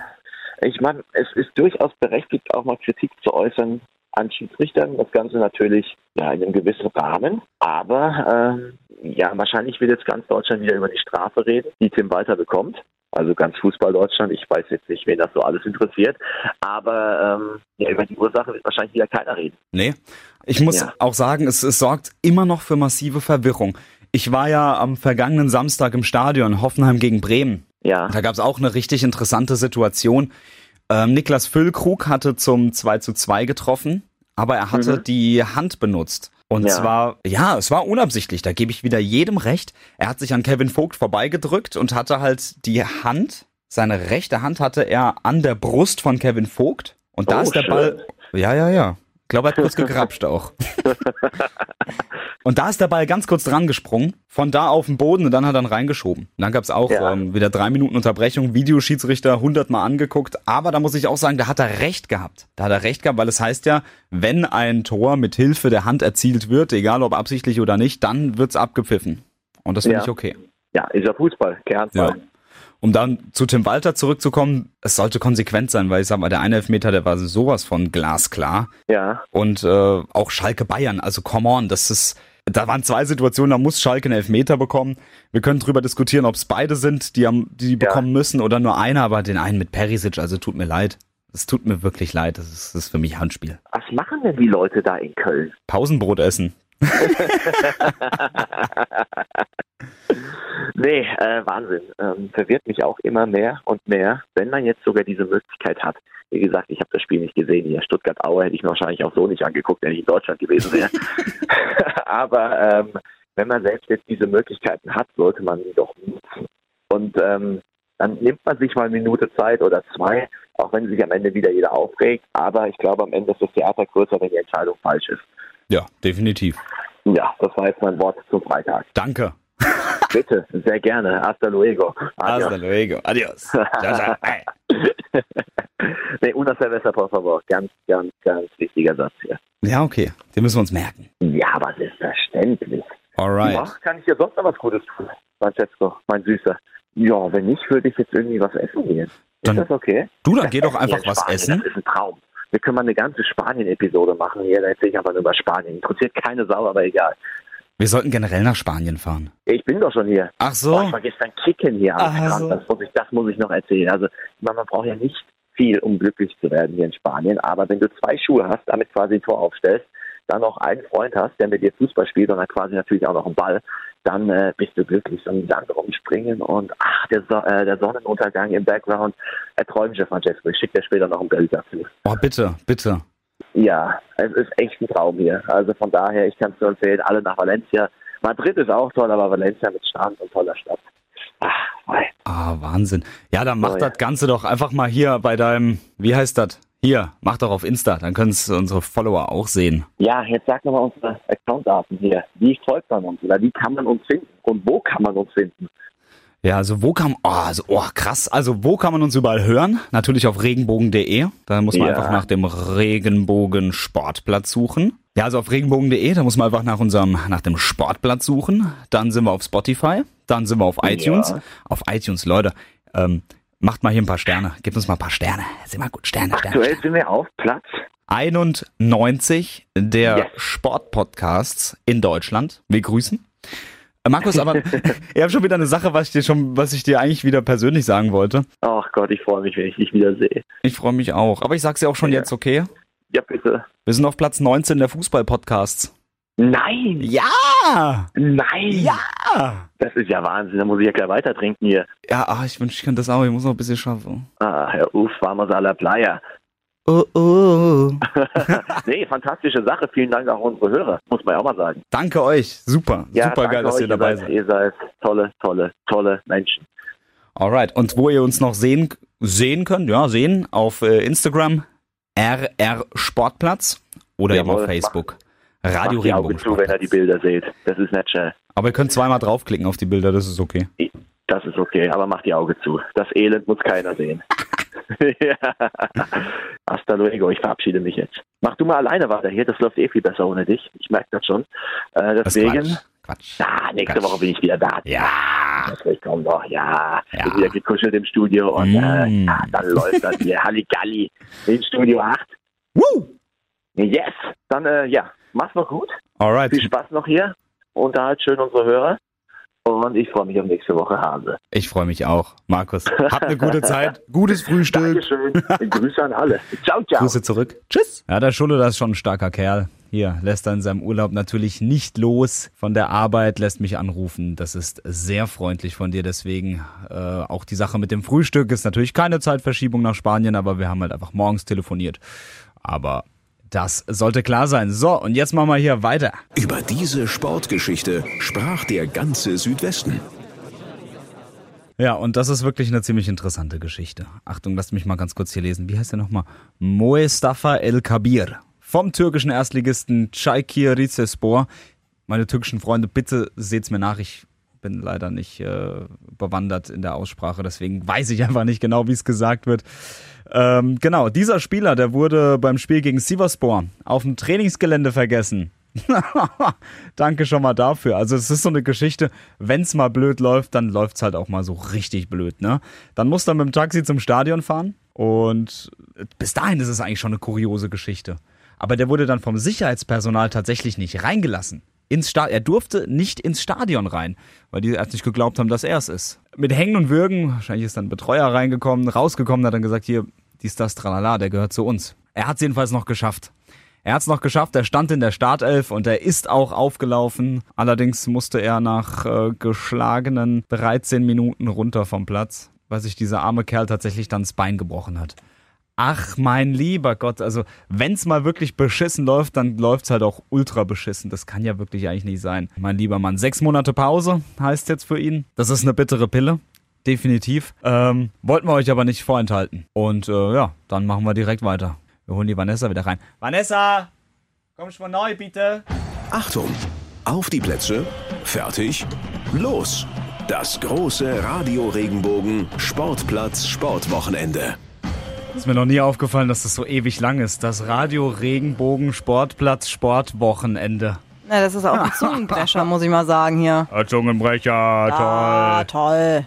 [SPEAKER 5] Ich meine, es ist durchaus berechtigt, auch mal Kritik zu äußern an Schiedsrichtern. Das Ganze natürlich ja, in einem gewissen Rahmen. Aber ähm, ja, wahrscheinlich will jetzt ganz Deutschland wieder über die Strafe reden, die Tim Walter bekommt. Also ganz Fußball Deutschland. Ich weiß jetzt nicht, wen das so alles interessiert. Aber ähm, ja, über die Ursache wird wahrscheinlich wieder keiner reden.
[SPEAKER 3] Nee. Ich muss
[SPEAKER 5] Ja.
[SPEAKER 3] auch sagen, es, es sorgt immer noch für massive Verwirrung. Ich war ja am vergangenen Samstag im Stadion Hoffenheim gegen Bremen.
[SPEAKER 5] Ja.
[SPEAKER 3] Da gab es auch eine richtig interessante Situation. Ähm, Niklas Füllkrug hatte zum 2 zu 2 getroffen, aber er hatte
[SPEAKER 5] Mhm.
[SPEAKER 3] die Hand benutzt. Und
[SPEAKER 5] Ja.
[SPEAKER 3] zwar, ja, es war unabsichtlich, da gebe ich wieder jedem recht. Er hat sich an Kevin Vogt vorbeigedrückt und hatte halt die Hand, seine rechte Hand hatte er an der Brust von Kevin Vogt. Und da
[SPEAKER 5] Oh,
[SPEAKER 3] ist der
[SPEAKER 5] schön.
[SPEAKER 3] Ball. Ja, ja, ja. Ich glaube, er hat kurz gegrapscht auch. Und da ist der Ball ganz kurz dran gesprungen, von da auf den Boden und dann hat er ihn reingeschoben. Und dann gab es auch
[SPEAKER 5] Ja.
[SPEAKER 3] ähm, wieder drei Minuten Unterbrechung, Videoschiedsrichter hundertmal angeguckt, aber da muss ich auch sagen, da hat er recht gehabt. Da hat er recht gehabt, weil es heißt ja, wenn ein Tor mit Hilfe der Hand erzielt wird, egal ob absichtlich oder nicht, dann wird's abgepfiffen. Und das finde
[SPEAKER 5] Ja.
[SPEAKER 3] ich okay.
[SPEAKER 5] Ja, ist ja Fußball, Kernfall.
[SPEAKER 3] Ja. Um dann zu Tim Walter zurückzukommen, es sollte konsequent sein, weil ich sag mal, der eine Elfmeter, der war sowas von glasklar.
[SPEAKER 5] Ja.
[SPEAKER 3] Und äh, auch Schalke Bayern, also come on, das ist, da waren zwei Situationen, da muss Schalke einen Elfmeter bekommen. Wir können drüber diskutieren, ob es beide sind, die, haben, die, die bekommen müssen oder nur einer, aber den einen mit Perisic, also tut mir leid. Es tut mir wirklich leid, das ist, das ist für mich Handspiel.
[SPEAKER 5] Was machen denn die Leute da in Köln?
[SPEAKER 3] Pausenbrot essen.
[SPEAKER 5] Nee, äh, Wahnsinn. Ähm, verwirrt mich auch immer mehr und mehr, wenn man jetzt sogar diese Möglichkeit hat. Wie gesagt, ich habe das Spiel nicht gesehen hier. Stuttgart-Aue hätte ich mir wahrscheinlich auch so nicht angeguckt, wenn ich in Deutschland gewesen wäre. Aber ähm, wenn man selbst jetzt diese Möglichkeiten hat, sollte man die doch nutzen. Und ähm, dann nimmt man sich mal eine Minute Zeit oder zwei, auch wenn sich am Ende wieder jeder aufregt. Aber ich glaube, am Ende ist das Theater größer, wenn die Entscheidung falsch ist.
[SPEAKER 3] Ja, definitiv.
[SPEAKER 5] Ja, das war jetzt mein Wort zum Freitag.
[SPEAKER 3] Danke.
[SPEAKER 5] Bitte, sehr gerne. Hasta luego. Adios.
[SPEAKER 3] Hasta luego. Adios. Ciao, ciao.
[SPEAKER 5] Nee, una cerveza, por favor. Ganz, ganz, ganz wichtiger Satz hier.
[SPEAKER 3] Ja, okay. Den müssen wir uns merken.
[SPEAKER 5] Ja, aber selbstverständlich.
[SPEAKER 3] Alright.
[SPEAKER 5] Ja, kann ich dir sonst noch was Gutes tun, Francesco, mein Süßer? Ja, wenn nicht, würde ich jetzt irgendwie was essen gehen.
[SPEAKER 3] Dann-
[SPEAKER 5] ist das okay?
[SPEAKER 3] Du, dann geh doch einfach was
[SPEAKER 5] Spanien,
[SPEAKER 3] essen.
[SPEAKER 5] Das ist ein Traum. Wir können mal eine ganze Spanien-Episode machen hier. Da erzähle ich einfach nur über Spanien. Interessiert keine Sau, aber egal.
[SPEAKER 3] Wir sollten generell nach Spanien fahren.
[SPEAKER 5] Ich bin doch schon hier.
[SPEAKER 3] Ach so.
[SPEAKER 5] Oh, ich war gestern kicken hier am
[SPEAKER 3] Ach
[SPEAKER 5] Strand.
[SPEAKER 3] so.
[SPEAKER 5] Das, muss ich, das muss ich noch erzählen. Also, meine, man braucht ja nicht viel, um glücklich zu werden hier in Spanien. Aber wenn du zwei Schuhe hast, damit quasi ein Tor aufstellst, dann noch einen Freund hast, der mit dir Fußball spielt und dann quasi natürlich auch noch einen Ball, dann äh, bist du glücklich. So ein Land rumspringen und ach, der, so äh, der Sonnenuntergang im Background. Erträumliche Francesco. Ich schicke dir später noch ein Bild dazu.
[SPEAKER 3] Oh, bitte, bitte.
[SPEAKER 5] Ja, es ist echt ein Traum hier. Also von daher, ich kann es nur empfehlen, alle nach Valencia. Madrid ist auch toll, aber Valencia mit Strand und toller Stadt. Ach.
[SPEAKER 3] Ah, Wahnsinn. Ja, dann mach
[SPEAKER 5] Oh, ja.
[SPEAKER 3] das Ganze doch einfach mal hier bei deinem, wie heißt das? Hier, mach doch auf Insta, dann können es unsere Follower auch sehen.
[SPEAKER 5] Ja, jetzt sag nochmal unsere Accountdaten hier. Wie folgt man uns oder wie kann man uns finden und wo kann man uns finden?
[SPEAKER 3] Ja, also wo kann, oh, also, oh, krass, also wo kann man uns überall hören? Natürlich auf regenbogen.de, da muss man
[SPEAKER 5] Ja.
[SPEAKER 3] einfach nach dem Regenbogen Sportplatz suchen. Ja, also auf regenbogen.de, da muss man einfach nach unserem, nach dem Sportplatz suchen. Dann sind wir auf Spotify, dann sind wir auf iTunes.
[SPEAKER 5] Ja.
[SPEAKER 3] Auf iTunes, Leute, ähm, macht mal hier ein paar Sterne, gebt uns mal ein paar Sterne. Sind mal gut, Sterne, Sterne.
[SPEAKER 5] Aktuell sind wir auf Platz
[SPEAKER 3] 91 der
[SPEAKER 5] Yes.
[SPEAKER 3] Sportpodcasts in Deutschland. Wir grüßen. Äh, Markus, aber ich habe schon wieder eine Sache, was ich dir schon, was ich dir eigentlich wieder persönlich sagen wollte.
[SPEAKER 5] Ach Gott, ich freue mich, wenn ich dich wieder sehe.
[SPEAKER 3] Ich freue mich auch. Aber ich sag's dir auch schon
[SPEAKER 5] Ja.
[SPEAKER 3] jetzt, okay?
[SPEAKER 5] Ja, bitte.
[SPEAKER 3] Wir sind auf Platz 19 der Fußball-Podcasts.
[SPEAKER 5] Nein!
[SPEAKER 3] Ja!
[SPEAKER 5] Nein!
[SPEAKER 3] Ja!
[SPEAKER 5] Das ist ja Wahnsinn, da muss ich ja gleich weiter trinken hier.
[SPEAKER 3] Ja, ach, ich wünsche, ich könnte das auch. Ich muss noch ein bisschen schaffen.
[SPEAKER 5] Ah, Herr Uff, vamos a la playa.
[SPEAKER 3] Oh, oh.
[SPEAKER 5] nee, fantastische Sache. Vielen Dank auch an unsere Hörer, muss man ja auch mal sagen.
[SPEAKER 3] Danke euch. Super.
[SPEAKER 5] Ja,
[SPEAKER 3] Super geil, dass ihr dabei
[SPEAKER 5] seid. Ihr seid tolle, tolle, tolle Menschen.
[SPEAKER 3] Alright. Und wo ihr uns noch sehen, sehen könnt, ja, sehen, auf äh, Instagram, RR Sportplatz oder eben
[SPEAKER 5] Jawohl,
[SPEAKER 3] auf Facebook. Radio
[SPEAKER 5] Macht die Augen zu, wenn ihr die Bilder seht. Das ist nicht schnell.
[SPEAKER 3] Aber ihr könnt zweimal draufklicken auf die Bilder, das ist okay.
[SPEAKER 5] Das ist okay, aber macht die Augen zu. Das Elend muss keiner sehen. ja. Hasta luego, ich verabschiede mich jetzt. Mach du mal alleine weiter hier, das läuft eh viel besser ohne dich. Ich merke das schon. Äh, deswegen,
[SPEAKER 3] Quatsch. Quatsch.
[SPEAKER 5] ja, nächste
[SPEAKER 3] Quatsch.
[SPEAKER 5] Woche bin ich wieder da.
[SPEAKER 3] Ja.
[SPEAKER 5] Ich komme doch, ja.
[SPEAKER 3] Ja.
[SPEAKER 5] Bin wieder gekuschelt im Studio und äh,
[SPEAKER 3] Mm.
[SPEAKER 5] ja, dann läuft das hier. Halligalli in Studio 8.
[SPEAKER 3] Woo!
[SPEAKER 5] Yes! Dann, äh, ja, mach's noch gut.
[SPEAKER 3] Alright.
[SPEAKER 5] Viel Spaß noch hier. Unterhalt schön unsere Hörer. Und ich freue mich auf nächste Woche Hase.
[SPEAKER 3] Ich freue mich auch. Markus, habt eine gute Zeit. Gutes Frühstück.
[SPEAKER 5] Dankeschön. Grüße an alle. Ciao, ciao.
[SPEAKER 3] Grüße zurück. Tschüss. Ja, der Schulle, das ist schon ein starker Kerl. Hier lässt er in seinem Urlaub natürlich nicht los von der Arbeit, lässt mich anrufen. Das ist sehr freundlich von dir. Deswegen äh, auch die Sache mit dem Frühstück ist natürlich keine Zeitverschiebung nach Spanien, aber wir haben halt einfach morgens telefoniert. Aber das sollte klar sein. So, und jetzt machen wir hier weiter.
[SPEAKER 2] Über diese Sportgeschichte sprach der ganze Südwesten.
[SPEAKER 3] Ja, und das ist wirklich eine ziemlich interessante Geschichte. Achtung, lasst mich mal ganz kurz hier lesen. Wie heißt der nochmal? Moestafa El Kabir vom türkischen Erstligisten Çaykur Rizespor. Meine türkischen Freunde, bitte seht's mir nach. Ich bin leider nicht äh, bewandert in der Aussprache, deswegen weiß ich einfach nicht genau, wie es gesagt wird. Ähm, genau, dieser Spieler, der wurde beim Spiel gegen Sivaspor auf dem Trainingsgelände vergessen. Danke schon mal dafür. Also es ist so eine Geschichte, wenn es mal blöd läuft, dann läuft es halt auch mal so richtig blöd. Ne? Dann muss er mit dem Taxi zum Stadion fahren und bis dahin ist es eigentlich schon eine kuriose Geschichte. Aber der wurde dann vom Sicherheitspersonal tatsächlich nicht reingelassen. Ins Sta er durfte nicht ins Stadion rein, weil die erst nicht geglaubt haben, dass er es ist. Mit Hängen und Würgen, wahrscheinlich ist dann ein Betreuer reingekommen, rausgekommen, hat dann gesagt, hier, dies, das, tralala, der gehört zu uns. Er hat es jedenfalls noch geschafft. Er hat es noch geschafft, er stand in der Startelf und er ist auch aufgelaufen. Allerdings musste er nach äh, geschlagenen 13 Minuten runter vom Platz, weil sich dieser arme Kerl tatsächlich dann das Bein gebrochen hat. Ach mein lieber Gott, also wenn's mal wirklich beschissen läuft, dann läuft's halt auch ultra beschissen. Das kann ja wirklich eigentlich nicht sein. Mein lieber Mann, sechs Monate Pause heißt jetzt für ihn. Das ist eine bittere Pille. Definitiv. Ähm, wollten wir euch aber nicht vorenthalten. Und äh, ja, dann machen wir direkt weiter. Wir holen die Vanessa wieder rein. Vanessa, komm schon mal neu, bitte.
[SPEAKER 2] Achtung, auf die Plätze, fertig, los. Das große Radio Regenbogen Sportplatz Sportwochenende.
[SPEAKER 3] Ist mir noch nie aufgefallen, dass das so ewig lang ist. Das Radio Regenbogen Sportplatz Sportwochenende.
[SPEAKER 8] Na, das ist auch ein Zungenbrecher, muss ich mal sagen hier.
[SPEAKER 3] Ein Zungenbrecher,
[SPEAKER 8] Ah, toll.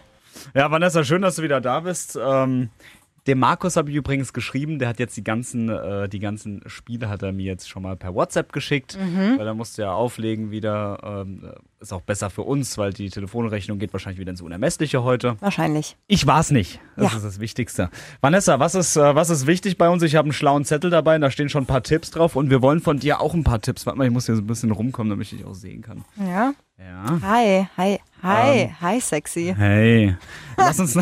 [SPEAKER 3] Ja, Vanessa, schön, dass du wieder da bist. Ähm, dem Markus habe ich übrigens geschrieben, der hat jetzt die ganzen, äh, die ganzen Spiele hat er mir jetzt schon mal per WhatsApp geschickt,
[SPEAKER 8] Mhm.
[SPEAKER 3] weil er musste ja auflegen wieder. Ähm, ist auch besser für uns, weil die Telefonrechnung geht wahrscheinlich wieder ins Unermessliche heute.
[SPEAKER 8] Wahrscheinlich.
[SPEAKER 3] Ich war's nicht. Das
[SPEAKER 8] Ja.
[SPEAKER 3] ist das Wichtigste. Vanessa, was ist, äh, was ist wichtig bei uns? Ich habe einen schlauen Zettel dabei, da stehen schon ein paar Tipps drauf und wir wollen von dir auch ein paar Tipps. Warte mal, ich muss hier so ein bisschen rumkommen, damit ich dich auch sehen kann.
[SPEAKER 8] Ja.
[SPEAKER 3] Ja.
[SPEAKER 8] Hi, hi, hi,
[SPEAKER 3] Ähm.
[SPEAKER 8] hi, sexy.
[SPEAKER 3] Hey, lass uns,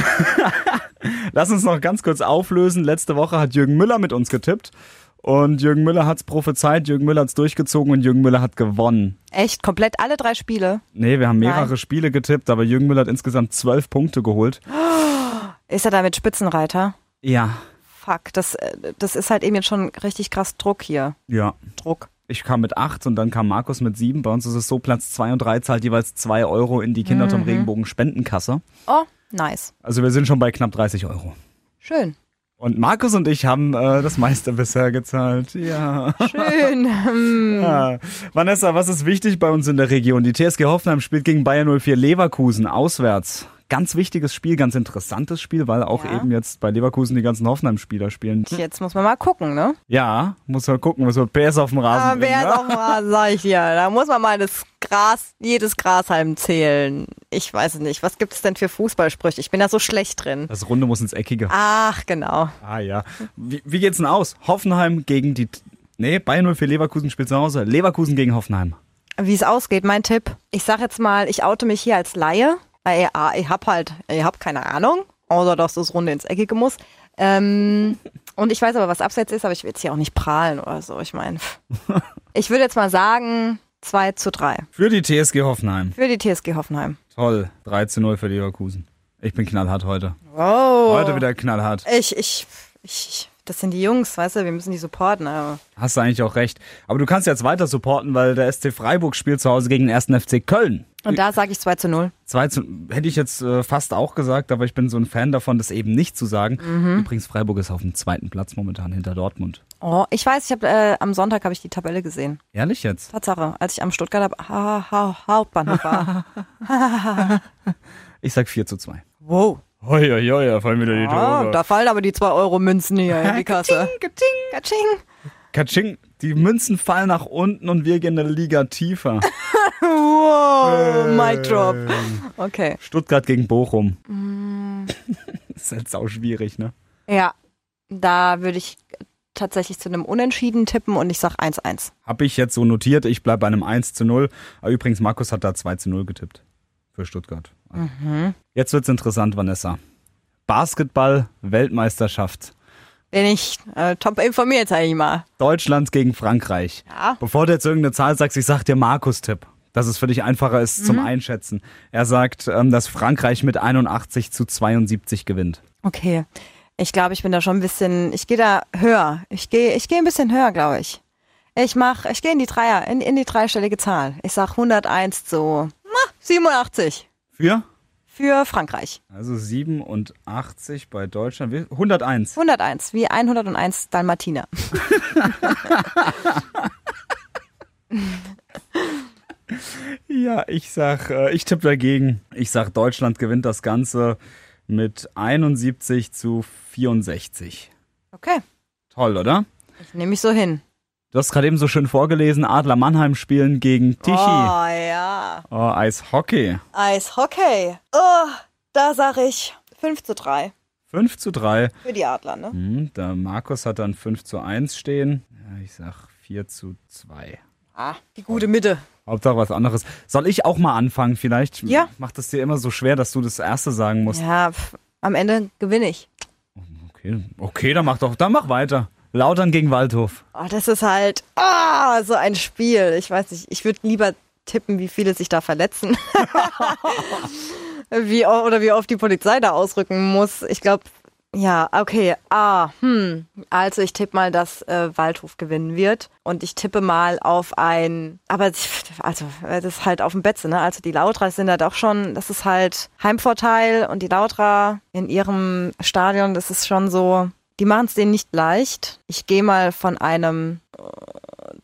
[SPEAKER 3] lass uns noch ganz kurz auflösen. Letzte Woche hat Jürgen Müller mit uns getippt und Jürgen Müller hat's prophezeit, Jürgen Müller hat's durchgezogen und Jürgen Müller hat gewonnen.
[SPEAKER 8] Echt, komplett alle drei Spiele.
[SPEAKER 3] Nee, wir haben mehrere
[SPEAKER 8] Nein.
[SPEAKER 3] Spiele getippt, aber Jürgen Müller hat insgesamt zwölf Punkte geholt.
[SPEAKER 8] Ist er damit Spitzenreiter?
[SPEAKER 3] Ja,
[SPEAKER 8] Fuck, das, äh, das ist halt eben jetzt schon richtig krass Druck hier.
[SPEAKER 3] ja.
[SPEAKER 8] Druck.
[SPEAKER 3] Ich kam mit acht und dann kam Markus mit sieben. Bei uns ist es so, Platz zwei und drei zahlt jeweils zwei Euro in die Kinderturm
[SPEAKER 8] Mhm.
[SPEAKER 3] Regenbogen Spendenkasse.
[SPEAKER 8] Oh, nice.
[SPEAKER 3] Also wir sind schon bei knapp 30 Euro.
[SPEAKER 8] Schön.
[SPEAKER 3] Und Markus und ich haben äh, das meiste bisher gezahlt. Ja.
[SPEAKER 8] Schön. Hm.
[SPEAKER 3] Ja. Vanessa, was ist wichtig bei uns in der Region? Die TSG Hoffenheim spielt gegen Bayern 04 Leverkusen auswärts. Ganz wichtiges Spiel, ganz interessantes Spiel, weil auch
[SPEAKER 8] Ja.
[SPEAKER 3] eben jetzt bei Leverkusen die ganzen Hoffenheim-Spieler spielen.
[SPEAKER 8] Jetzt muss man mal gucken, ne?
[SPEAKER 3] Ja, muss man gucken, was wird PS auf dem Rasen bringen.
[SPEAKER 8] wer ist
[SPEAKER 3] ne?
[SPEAKER 8] auf dem Rasen, sag ich dir. Da muss man mal das Gras, jedes Grashalm zählen. Ich weiß es nicht. Was gibt es denn für Fußballsprüche? Ich bin da so schlecht drin.
[SPEAKER 3] Das Runde muss ins Eckige.
[SPEAKER 8] Ach, genau.
[SPEAKER 3] Ah ja. Wie, wie geht's denn aus? Hoffenheim gegen die. Nee, Bayern 04 Leverkusen spielt zu Hause. Leverkusen gegen Hoffenheim.
[SPEAKER 8] Wie es ausgeht, mein Tipp. Ich sag jetzt mal, ich oute mich hier als Laie. Weil ah, ich hab halt, ich hab keine Ahnung. Außer, dass das Runde ins Eckige muss. Ähm, und ich weiß aber, was abseits ist, aber ich will jetzt hier auch nicht prahlen oder so. Ich meine, ich würde jetzt mal sagen, 2 zu 3
[SPEAKER 3] Für die TSG Hoffenheim.
[SPEAKER 8] für die TSG Hoffenheim.
[SPEAKER 3] Toll. 3 zu 0 für Leverkusen. Ich bin knallhart heute.
[SPEAKER 8] Wow.
[SPEAKER 3] Heute wieder knallhart.
[SPEAKER 8] Ich, ich, ich, das sind die Jungs, weißt du, wir müssen die supporten. Aber
[SPEAKER 3] Hast du eigentlich auch recht. Aber du kannst jetzt weiter supporten, weil der SC Freiburg spielt zu Hause gegen den 1. FC Köln.
[SPEAKER 8] und da sage ich 2 zu 0.
[SPEAKER 3] 2 zu, hätte ich jetzt äh, fast auch gesagt, aber ich bin so ein Fan davon, das eben nicht zu sagen.
[SPEAKER 8] Mhm.
[SPEAKER 3] Übrigens, Freiburg ist auf dem zweiten Platz momentan hinter Dortmund.
[SPEAKER 8] Oh, ich weiß, ich habe äh, am Sonntag habe ich die Tabelle gesehen.
[SPEAKER 3] Ehrlich jetzt?
[SPEAKER 8] Tatsache, als ich am Stuttgarter ha, ha, Hauptbahnhof war.
[SPEAKER 3] Ich sag 4 zu 2.
[SPEAKER 8] wow.
[SPEAKER 3] Hoi, hoi, hoi, da fallen wieder die
[SPEAKER 8] Ah, da fallen aber die 2 Euro Münzen hier in die Kasse. Katsching.
[SPEAKER 3] Katsching, die Münzen fallen nach unten und wir gehen eine Liga tiefer.
[SPEAKER 8] Wow. Oh, Mic Drop. Okay.
[SPEAKER 3] Stuttgart gegen Bochum.
[SPEAKER 8] Mm,
[SPEAKER 3] Das ist halt sau schwierig, ne?
[SPEAKER 8] Ja, da würde ich tatsächlich zu einem Unentschieden tippen und ich sag 1-1.
[SPEAKER 3] Habe ich jetzt so notiert. Ich bleibe bei einem 1 zu 0. Aber übrigens, Markus hat da 2 zu 0 getippt. Für Stuttgart.
[SPEAKER 8] Mhm.
[SPEAKER 3] Jetzt wird's interessant, Vanessa. Basketball-Weltmeisterschaft.
[SPEAKER 8] Bin ich äh, top informiert, sag ich mal.
[SPEAKER 3] Deutschland gegen Frankreich.
[SPEAKER 8] Ja.
[SPEAKER 3] Bevor du jetzt irgendeine Zahl sagst, ich sag dir Markus-Tipp. Dass es für dich einfacher ist zum
[SPEAKER 8] Mhm.
[SPEAKER 3] Einschätzen. Er sagt, ähm, dass Frankreich mit 81 zu 72 gewinnt.
[SPEAKER 8] Okay. Ich glaube, ich bin da schon ein bisschen, ich gehe da höher. Ich gehe ich gehe ein bisschen höher, glaube ich. Ich mach, ich gehe in die Dreier, in, in die dreistellige Zahl. Ich sag 101 zu na, 87
[SPEAKER 3] Für?
[SPEAKER 8] für Frankreich.
[SPEAKER 3] Also 87 bei Deutschland. Wie- 101.
[SPEAKER 8] 101, wie 101 Dalmatiner.
[SPEAKER 3] Ja, ich sag, äh, ich tippe dagegen. Ich sag, Deutschland gewinnt das Ganze mit 71 zu 64.
[SPEAKER 8] Okay,
[SPEAKER 3] Toll, oder?
[SPEAKER 8] ich nehme mich so hin.
[SPEAKER 3] Du hast gerade eben so schön vorgelesen, Adler Mannheim spielen gegen Tichy.
[SPEAKER 8] Oh ja.
[SPEAKER 3] Oh, Eishockey.
[SPEAKER 8] Eishockey. Oh, da sag ich 5 zu 3
[SPEAKER 3] 5 zu 3.
[SPEAKER 8] für die Adler, ne?
[SPEAKER 3] Hm, der Markus hat dann 5 zu 1 stehen. Ja, ich sag 4 zu 2.
[SPEAKER 8] Ah, die gute Mitte.
[SPEAKER 3] Hauptsache was anderes. Soll ich auch mal anfangen vielleicht?
[SPEAKER 8] Ja.
[SPEAKER 3] Macht es dir immer so schwer, dass du das Erste sagen musst?
[SPEAKER 8] Ja, pf, am Ende gewinne ich.
[SPEAKER 3] Okay, okay, dann mach doch, dann mach weiter. Lautern gegen Waldhof.
[SPEAKER 8] Oh, das ist halt ah, so ein Spiel. Ich weiß nicht, ich würde lieber tippen, wie viele sich da verletzen. wie, oder wie oft die Polizei da ausrücken muss. Ich glaube, ja, okay. Ah, hm. Also ich tippe mal, dass äh, Waldhof gewinnen wird. Und ich tippe mal auf ein, aber also das ist halt auf dem Betze, ne? Also die Lautra sind da doch schon, das ist halt Heimvorteil und die Lautra in ihrem Stadion, das ist schon so, die machen es denen nicht leicht. Ich gehe mal von einem äh,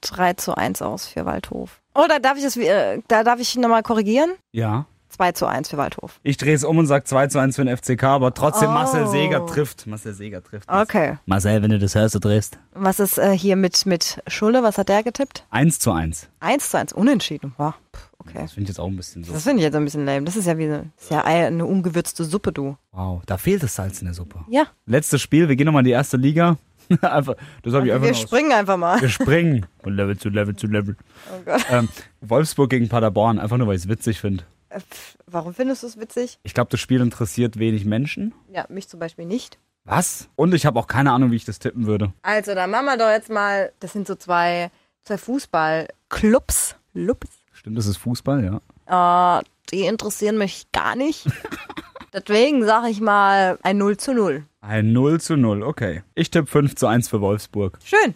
[SPEAKER 8] 3 zu 1 aus für Waldhof. Oder darf ich das, äh, da darf ich nochmal korrigieren?
[SPEAKER 3] Ja.
[SPEAKER 8] 2 zu 1 für Waldhof.
[SPEAKER 3] Ich drehe es um und sag 2 zu 1 für den FCK, aber trotzdem
[SPEAKER 8] Oh.
[SPEAKER 3] Marcel Seger trifft. Marcel Seger trifft.
[SPEAKER 8] Okay.
[SPEAKER 3] Marcel, wenn du das hörst, du drehst.
[SPEAKER 8] Was ist äh, hier mit, mit Schulle? Was hat der getippt?
[SPEAKER 3] 1 zu 1.
[SPEAKER 8] 1 zu 1, unentschieden. Wow. Pff, okay.
[SPEAKER 3] Das finde ich jetzt auch ein bisschen so.
[SPEAKER 8] Das finde ich jetzt ein bisschen lame. Das ist ja wie eine, ist ja eine ungewürzte Suppe, du.
[SPEAKER 3] Wow, da fehlt das Salz in der Suppe.
[SPEAKER 8] Ja.
[SPEAKER 3] Letztes Spiel, wir gehen nochmal in die erste Liga. einfach, das habe ich einfach
[SPEAKER 8] Wir
[SPEAKER 3] nur aus-
[SPEAKER 8] springen einfach mal.
[SPEAKER 3] Wir springen. Von Level zu Level zu Level.
[SPEAKER 8] Oh Gott.
[SPEAKER 3] Ähm, Wolfsburg gegen Paderborn, einfach nur, weil ich es witzig finde.
[SPEAKER 8] Äh, Warum findest du es witzig?
[SPEAKER 3] Ich glaube, das Spiel interessiert wenig Menschen.
[SPEAKER 8] Ja, mich zum Beispiel nicht.
[SPEAKER 3] Was? Und ich habe auch keine Ahnung, wie ich das tippen würde.
[SPEAKER 8] Also, dann machen wir doch jetzt mal, das sind so zwei, zwei Fußballclubs. Clubs.
[SPEAKER 3] Stimmt, das ist Fußball, ja.
[SPEAKER 8] Äh, die interessieren mich gar nicht. Deswegen sage ich mal ein 0 zu 0.
[SPEAKER 3] Ein 0 zu 0, okay. Ich tippe 5 zu 1 für Wolfsburg.
[SPEAKER 8] Schön.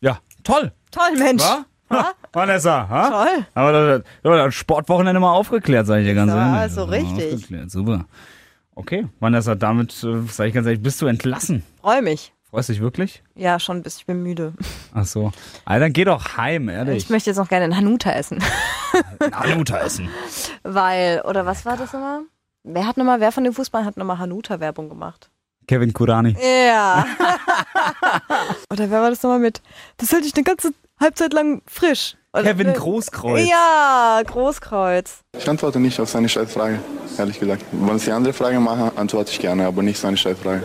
[SPEAKER 3] Ja, toll.
[SPEAKER 8] Toll, Mensch.
[SPEAKER 3] Wa? Ha? Vanessa, ha?
[SPEAKER 8] Toll.
[SPEAKER 3] Aber das, das, das Sportwochenende mal aufgeklärt, sage ich dir ganz
[SPEAKER 8] Ja,
[SPEAKER 3] ehrlich.
[SPEAKER 8] so
[SPEAKER 3] Mal
[SPEAKER 8] richtig.
[SPEAKER 3] Aufgeklärt, super. Okay, Vanessa, damit, äh, sage ich ganz ehrlich, bist du entlassen.
[SPEAKER 8] Freue mich.
[SPEAKER 3] Freust dich wirklich?
[SPEAKER 8] Ja, schon ein bisschen. Ich bin müde.
[SPEAKER 3] Ach so. Alter, dann geh doch heim, ehrlich.
[SPEAKER 8] Ich möchte jetzt noch gerne einen Hanuta essen.
[SPEAKER 3] Hanuta essen.
[SPEAKER 8] Weil, oder was war das nochmal? Wer hat nochmal, wer von den Fußballern hat nochmal Hanuta-Werbung gemacht?
[SPEAKER 3] Kevin Kurani.
[SPEAKER 8] Ja. oder wer war das nochmal mit? Das hält dich eine ganze Halbzeit lang frisch. Oder,
[SPEAKER 3] Kevin Großkreuz.
[SPEAKER 8] Ja, Großkreuz.
[SPEAKER 12] Ich antworte nicht auf seine Scheißfrage, ehrlich gesagt. Wenn Sie andere Fragen machen, antworte ich gerne, aber nicht seine Scheißfrage.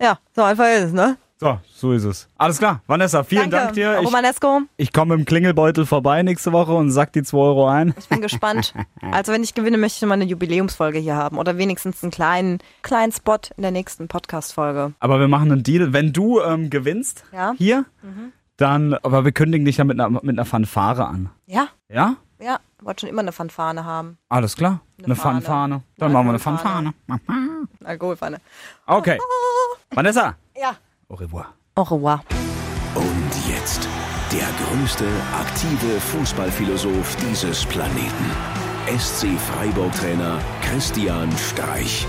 [SPEAKER 8] Ja, so einfach ist es, ne?
[SPEAKER 3] So, so ist es. Alles klar. Vanessa, vielen
[SPEAKER 8] Danke.
[SPEAKER 3] Dank dir. Ich,
[SPEAKER 8] Romanesco,
[SPEAKER 3] ich komme im Klingelbeutel vorbei nächste Woche und sack die 2 Euro ein.
[SPEAKER 8] ich bin gespannt. Also wenn ich gewinne, möchte ich nochmal eine Jubiläumsfolge hier haben. Oder wenigstens einen kleinen, kleinen Spot in der nächsten Podcast-Folge.
[SPEAKER 3] Aber wir machen einen Deal. Wenn du ähm, gewinnst
[SPEAKER 8] Ja?
[SPEAKER 3] hier,
[SPEAKER 8] Mhm.
[SPEAKER 3] dann, aber wir kündigen dich dann mit einer, mit einer Fanfare an.
[SPEAKER 8] Ja?
[SPEAKER 3] Ja?
[SPEAKER 8] Ja, wollte schon immer eine Fanfane haben.
[SPEAKER 3] Alles klar. Eine,
[SPEAKER 8] Eine Fahne.
[SPEAKER 3] Fanfane. Dann machen wir eine
[SPEAKER 8] Fanfane.
[SPEAKER 3] Fanfane.
[SPEAKER 8] Alkoholfahne.
[SPEAKER 3] Okay. Vanessa.
[SPEAKER 8] Ja.
[SPEAKER 3] Au revoir.
[SPEAKER 8] Au revoir.
[SPEAKER 2] Und jetzt der größte aktive Fußballphilosoph dieses Planeten. SC Freiburg-Trainer Christian Streich.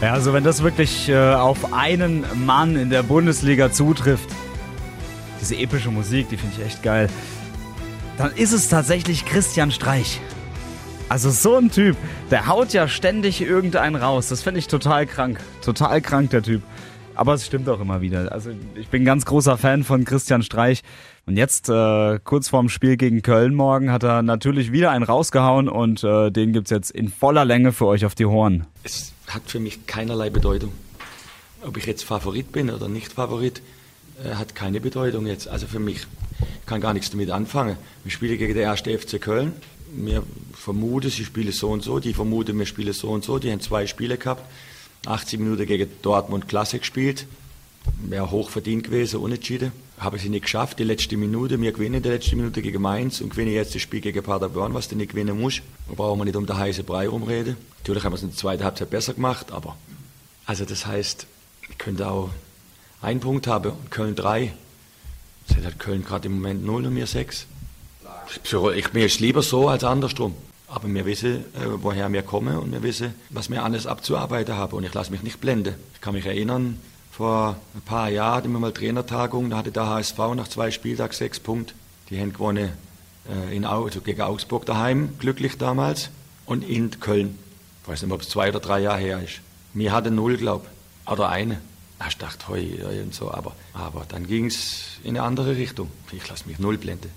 [SPEAKER 3] Ja, also wenn das wirklich äh, auf einen Mann in der Bundesliga zutrifft, diese epische Musik, die finde ich echt geil, dann ist es tatsächlich Christian Streich. Also so ein Typ, der haut ja ständig irgendeinen raus. Das finde ich total krank. Total krank, der Typ. Aber es stimmt auch immer wieder. Also ich bin ein ganz großer Fan von Christian Streich. Und jetzt, äh, kurz vorm Spiel gegen Köln morgen, hat er natürlich wieder einen rausgehauen und äh, den gibt's jetzt in voller Länge für euch auf die Ohren.
[SPEAKER 6] Es hat für mich keinerlei Bedeutung. Ob ich jetzt Favorit bin oder nicht Favorit, hat keine Bedeutung jetzt. Also für mich kann gar nichts damit anfangen. Wir spielen gegen den erste FC Köln. Mir vermuten, sie spielen so und so. Die vermuten, wir spielen so und so. Die haben zwei Spiele gehabt. 80 Minuten gegen Dortmund Klasse gespielt. Wäre hoch verdient gewesen, unentschieden. Habe sie nicht geschafft, die letzte Minute. Wir gewinnen die letzte Minute gegen Mainz und gewinnen jetzt das Spiel gegen Paderborn, was du nicht gewinnen musst. Da brauchen wir nicht um den heißen Brei rumreden. Natürlich haben wir es in der zweiten Halbzeit besser gemacht, aber also das heißt, ich könnte auch einen Punkt haben und Köln drei. Das hat Köln gerade im Moment null und mir sechs. Ich, mir ist lieber so als andersrum. Aber wir wissen, äh, woher wir kommen und wir wissen, was wir alles abzuarbeiten haben. Und ich lasse mich nicht blenden. Ich kann mich erinnern, vor ein paar Jahren hatten wir mal Trainertagung, da hatte der HSV nach zwei Spieltagen sechs Punkte. Die haben gewonnen äh, in, also gegen Augsburg daheim, glücklich damals, und in Köln. Ich weiß nicht, ob es zwei oder drei Jahre her ist. Wir hatten null, glaube ich. Oder eine. Ich dachte, hoi, und so, aber, aber dann ging es in eine andere Richtung. Ich lasse mich null blenden.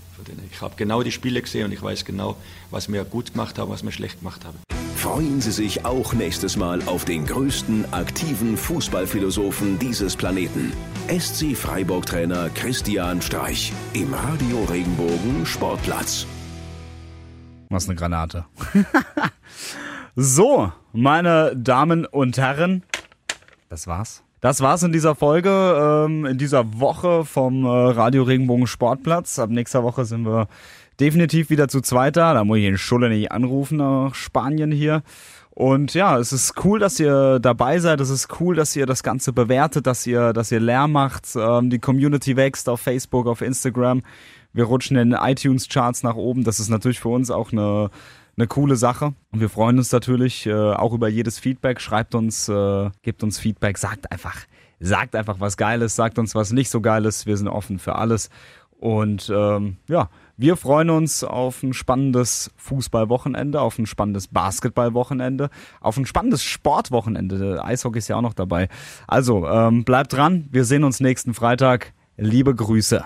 [SPEAKER 6] Ich habe genau die Spiele gesehen und ich weiß genau, was wir gut gemacht haben, was wir schlecht gemacht haben.
[SPEAKER 2] Freuen Sie sich auch nächstes Mal auf den größten aktiven Fußballphilosophen dieses Planeten. SC Freiburg-Trainer Christian Streich im Radio Regenbogen Sportplatz.
[SPEAKER 3] Was eine Granate. so, meine Damen und Herren, das war's. Das war's in dieser Folge, ähm, in dieser Woche vom äh, Radio Regenbogen Sportplatz. Ab nächster Woche sind wir definitiv wieder zu zweit da. Muss ich den Schulle nicht anrufen nach Spanien hier. Und ja, es ist cool, dass ihr dabei seid. Es ist cool, dass ihr das Ganze bewertet, dass ihr, dass ihr Lärm macht. Ähm, die Community wächst auf Facebook, auf Instagram. Wir rutschen in iTunes-Charts nach oben. Das ist natürlich für uns auch eine eine coole Sache. Und wir freuen uns natürlich äh, auch über jedes Feedback. Schreibt uns, äh, gebt uns Feedback, sagt einfach, sagt einfach was Geiles, sagt uns was nicht so Geiles. Wir sind offen für alles. Und ähm, ja, wir freuen uns auf ein spannendes Fußballwochenende, auf ein spannendes Basketballwochenende, auf ein spannendes Sportwochenende. Eishockey ist ja auch noch dabei. Also ähm, bleibt dran. Wir sehen uns nächsten Freitag. Liebe Grüße